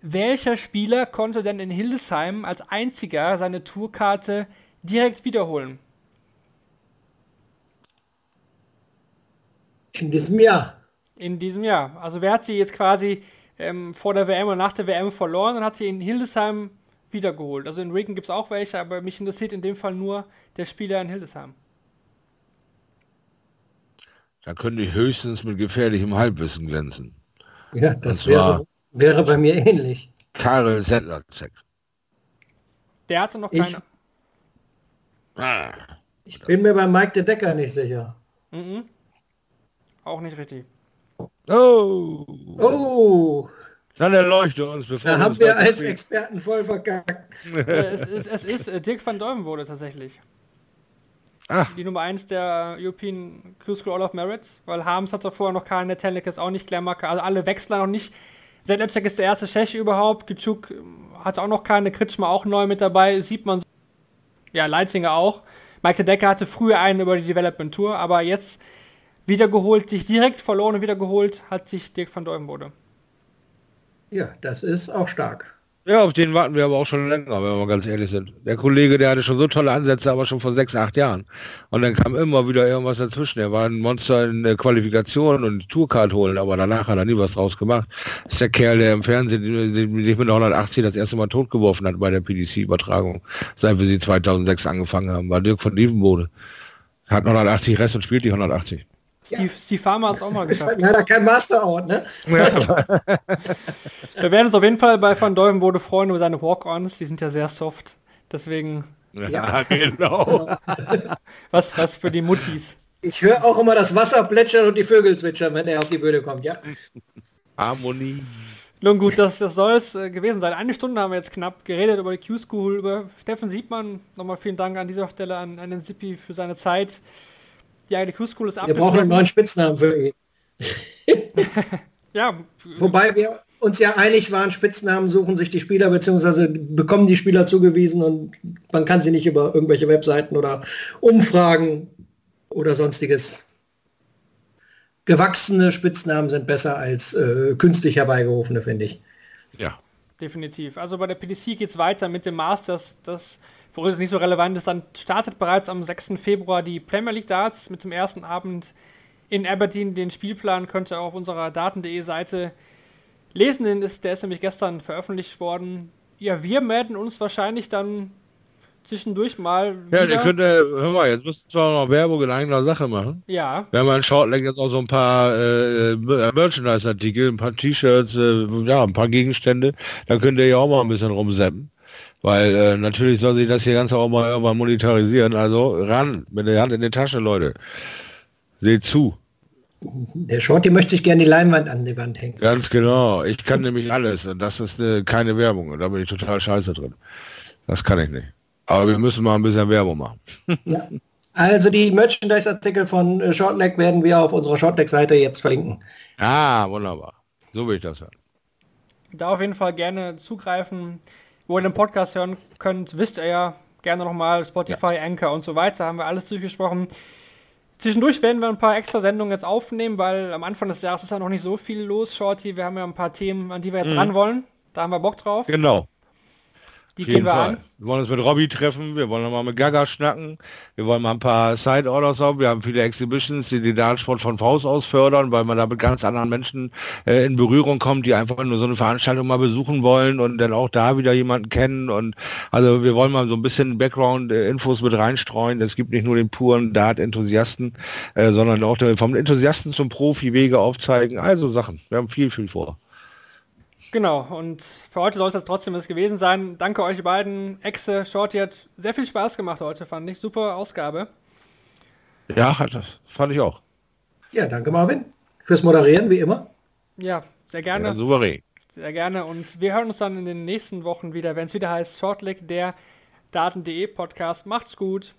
Welcher Spieler konnte denn in Hildesheim als einziger seine Tourkarte direkt wiederholen? In diesem Jahr. In diesem Jahr. Also wer hat sie jetzt quasi ähm, vor der WM und nach der WM verloren und hat sie in Hildesheim wiedergeholt? Also in Regan gibt es auch welche, aber mich interessiert in dem Fall nur der Spieler in Hildesheim. Da könnte ich höchstens mit gefährlichem Halbwissen glänzen. Ja, das wäre, wäre bei mir ähnlich. Karel Sedlacek. Der hatte noch keine. Ich, ah. ich bin mir bei Mike de Decker nicht sicher. Mhm. Auch nicht richtig. Oh! Oh! Dann erleuchte uns, bevor Da haben uns wir als. Experten voll verkackt. Äh, es, ist, es ist äh, Dirk van Deuvenbode tatsächlich. Ah. Die Nummer 1 der European Crew School All of Merits, weil Harms hat vorher noch keinen, der Telek ist auch nicht Klärmarke, also alle Wechsler noch nicht. Sedlacek ist der erste Tscheche überhaupt, Gitschuk ähm, hat auch noch keine, Kritschmer auch neu mit dabei, sieht man so. Ja, Leitzinger auch. Mike de Decker hatte früher einen über die Development Tour, aber jetzt wiedergeholt, sich direkt verloren und wiedergeholt, hat sich Dirk van Deuvenbode. Ja, das ist auch stark. Ja, auf den warten wir aber auch schon länger, wenn wir mal ganz ehrlich sind. Der Kollege, der hatte schon so tolle Ansätze, aber schon vor sechs, acht Jahren. Und dann kam immer wieder irgendwas dazwischen. Er war ein Monster in der Qualifikation und Tourcard holen, aber danach hat er nie was draus gemacht. Das ist der Kerl, der im Fernsehen sich mit der 180 das erste Mal totgeworfen hat bei der PDC-Übertragung, seit wir sie 2006 angefangen haben, war Dirk von Dievenbode. Hat 180 Rest und spielt die 180. Steve, Steve Farmer hat es auch mal Ist geschafft. halt leider kein Master-Out, ne? Wir werden uns auf jeden Fall bei Van Deuvenbode freuen über seine Walk-Ons, die sind ja sehr soft. Deswegen, Ja, genau. was, was für die Muttis. Ich höre auch immer das Wasser plätschern und die Vögel zwitschern, wenn er auf die Bühne kommt, ja? Harmonie. Nun gut, das, das soll es äh, gewesen sein. Eine Stunde haben wir jetzt knapp geredet über die Q-School, über Steffen Siebmann. Nochmal vielen Dank an dieser Stelle an, an den Sippi für seine Zeit. Die Q-School ist Wir brauchen einen neuen Spitznamen für ihn. Ja, Wobei wir uns ja einig waren, Spitznamen suchen sich die Spieler beziehungsweise bekommen die Spieler zugewiesen und man kann sie nicht über irgendwelche Webseiten oder Umfragen oder sonstiges. Gewachsene Spitznamen sind besser als äh, künstlich herbeigerufene, finde ich. Ja. definitiv. Also bei der PDC geht es weiter mit dem Masters, das für uns nicht so relevant ist. Dann startet bereits am 6. Februar die Premier League Darts mit dem ersten Abend in Aberdeen. Den Spielplan könnt ihr auf unserer daten.de Seite lesen. Den ist, der ist nämlich gestern veröffentlicht worden. Ja, wir melden uns wahrscheinlich dann zwischendurch mal Ja, wieder. der könnte, hör mal, jetzt müssen wir noch Werbung in eigener Sache machen. ja, Wir haben in Shortleg jetzt auch so ein paar äh, Merchandise-Artikel, ein paar T-Shirts, äh, ja, ein paar Gegenstände. Da könnt ihr ja auch mal ein bisschen rumseppen. Weil äh, natürlich soll sich das hier Ganze auch mal irgendwann monetarisieren. Also ran, mit der Hand in die Tasche, Leute. Seht zu. Der Shorty möchte sich gerne die Leinwand an die Wand hängen. Ganz genau. Ich kann nämlich alles. Und das ist äh, keine Werbung. Und da bin ich total scheiße drin. Das kann ich nicht. Aber wir müssen mal ein bisschen Werbung machen. Ja. Also die Merchandise-Artikel von äh, Shortleg werden wir auf unserer Shortleg-Seite jetzt verlinken. Ah, wunderbar. So will ich das hören. da auf jeden Fall gerne zugreifen. Wo ihr den Podcast hören könnt, wisst ihr ja gerne nochmal Spotify, Anchor und so weiter. Haben wir alles durchgesprochen. Zwischendurch werden wir ein paar extra Sendungen jetzt aufnehmen, weil am Anfang des Jahres ist ja noch nicht so viel los, Shorty. Wir haben ja ein paar Themen, an die wir jetzt ran wollen. Da haben wir Bock drauf. Genau. Die gehen wir Fall. an. Wir wollen uns mit Robby treffen, wir wollen noch mal mit Gaga schnacken, wir wollen mal ein paar Side-Orders haben, wir haben viele Exhibitions, die den Dartsport von Faust aus fördern, weil man da mit ganz anderen Menschen äh, in Berührung kommt, die einfach nur so eine Veranstaltung mal besuchen wollen und dann auch da wieder jemanden kennen und also wir wollen mal so ein bisschen Background-Infos mit reinstreuen. Es gibt nicht nur den puren Dart-Enthusiasten, äh, sondern auch vom Enthusiasten zum Profi Wege aufzeigen, also Sachen. Wir haben viel, viel vor. Genau, und für heute soll es jetzt trotzdem das gewesen sein. Danke euch beiden. Exe, Shorty hat sehr viel Spaß gemacht heute, fand ich. Super Ausgabe. Ja, hat das fand ich auch. Ja, danke Marvin fürs Moderieren, wie immer. Ja, sehr gerne. Ja, souverän. Sehr gerne. Und wir hören uns dann in den nächsten Wochen wieder, wenn es wieder heißt Shortleg, der Daten.de Podcast. Macht's gut.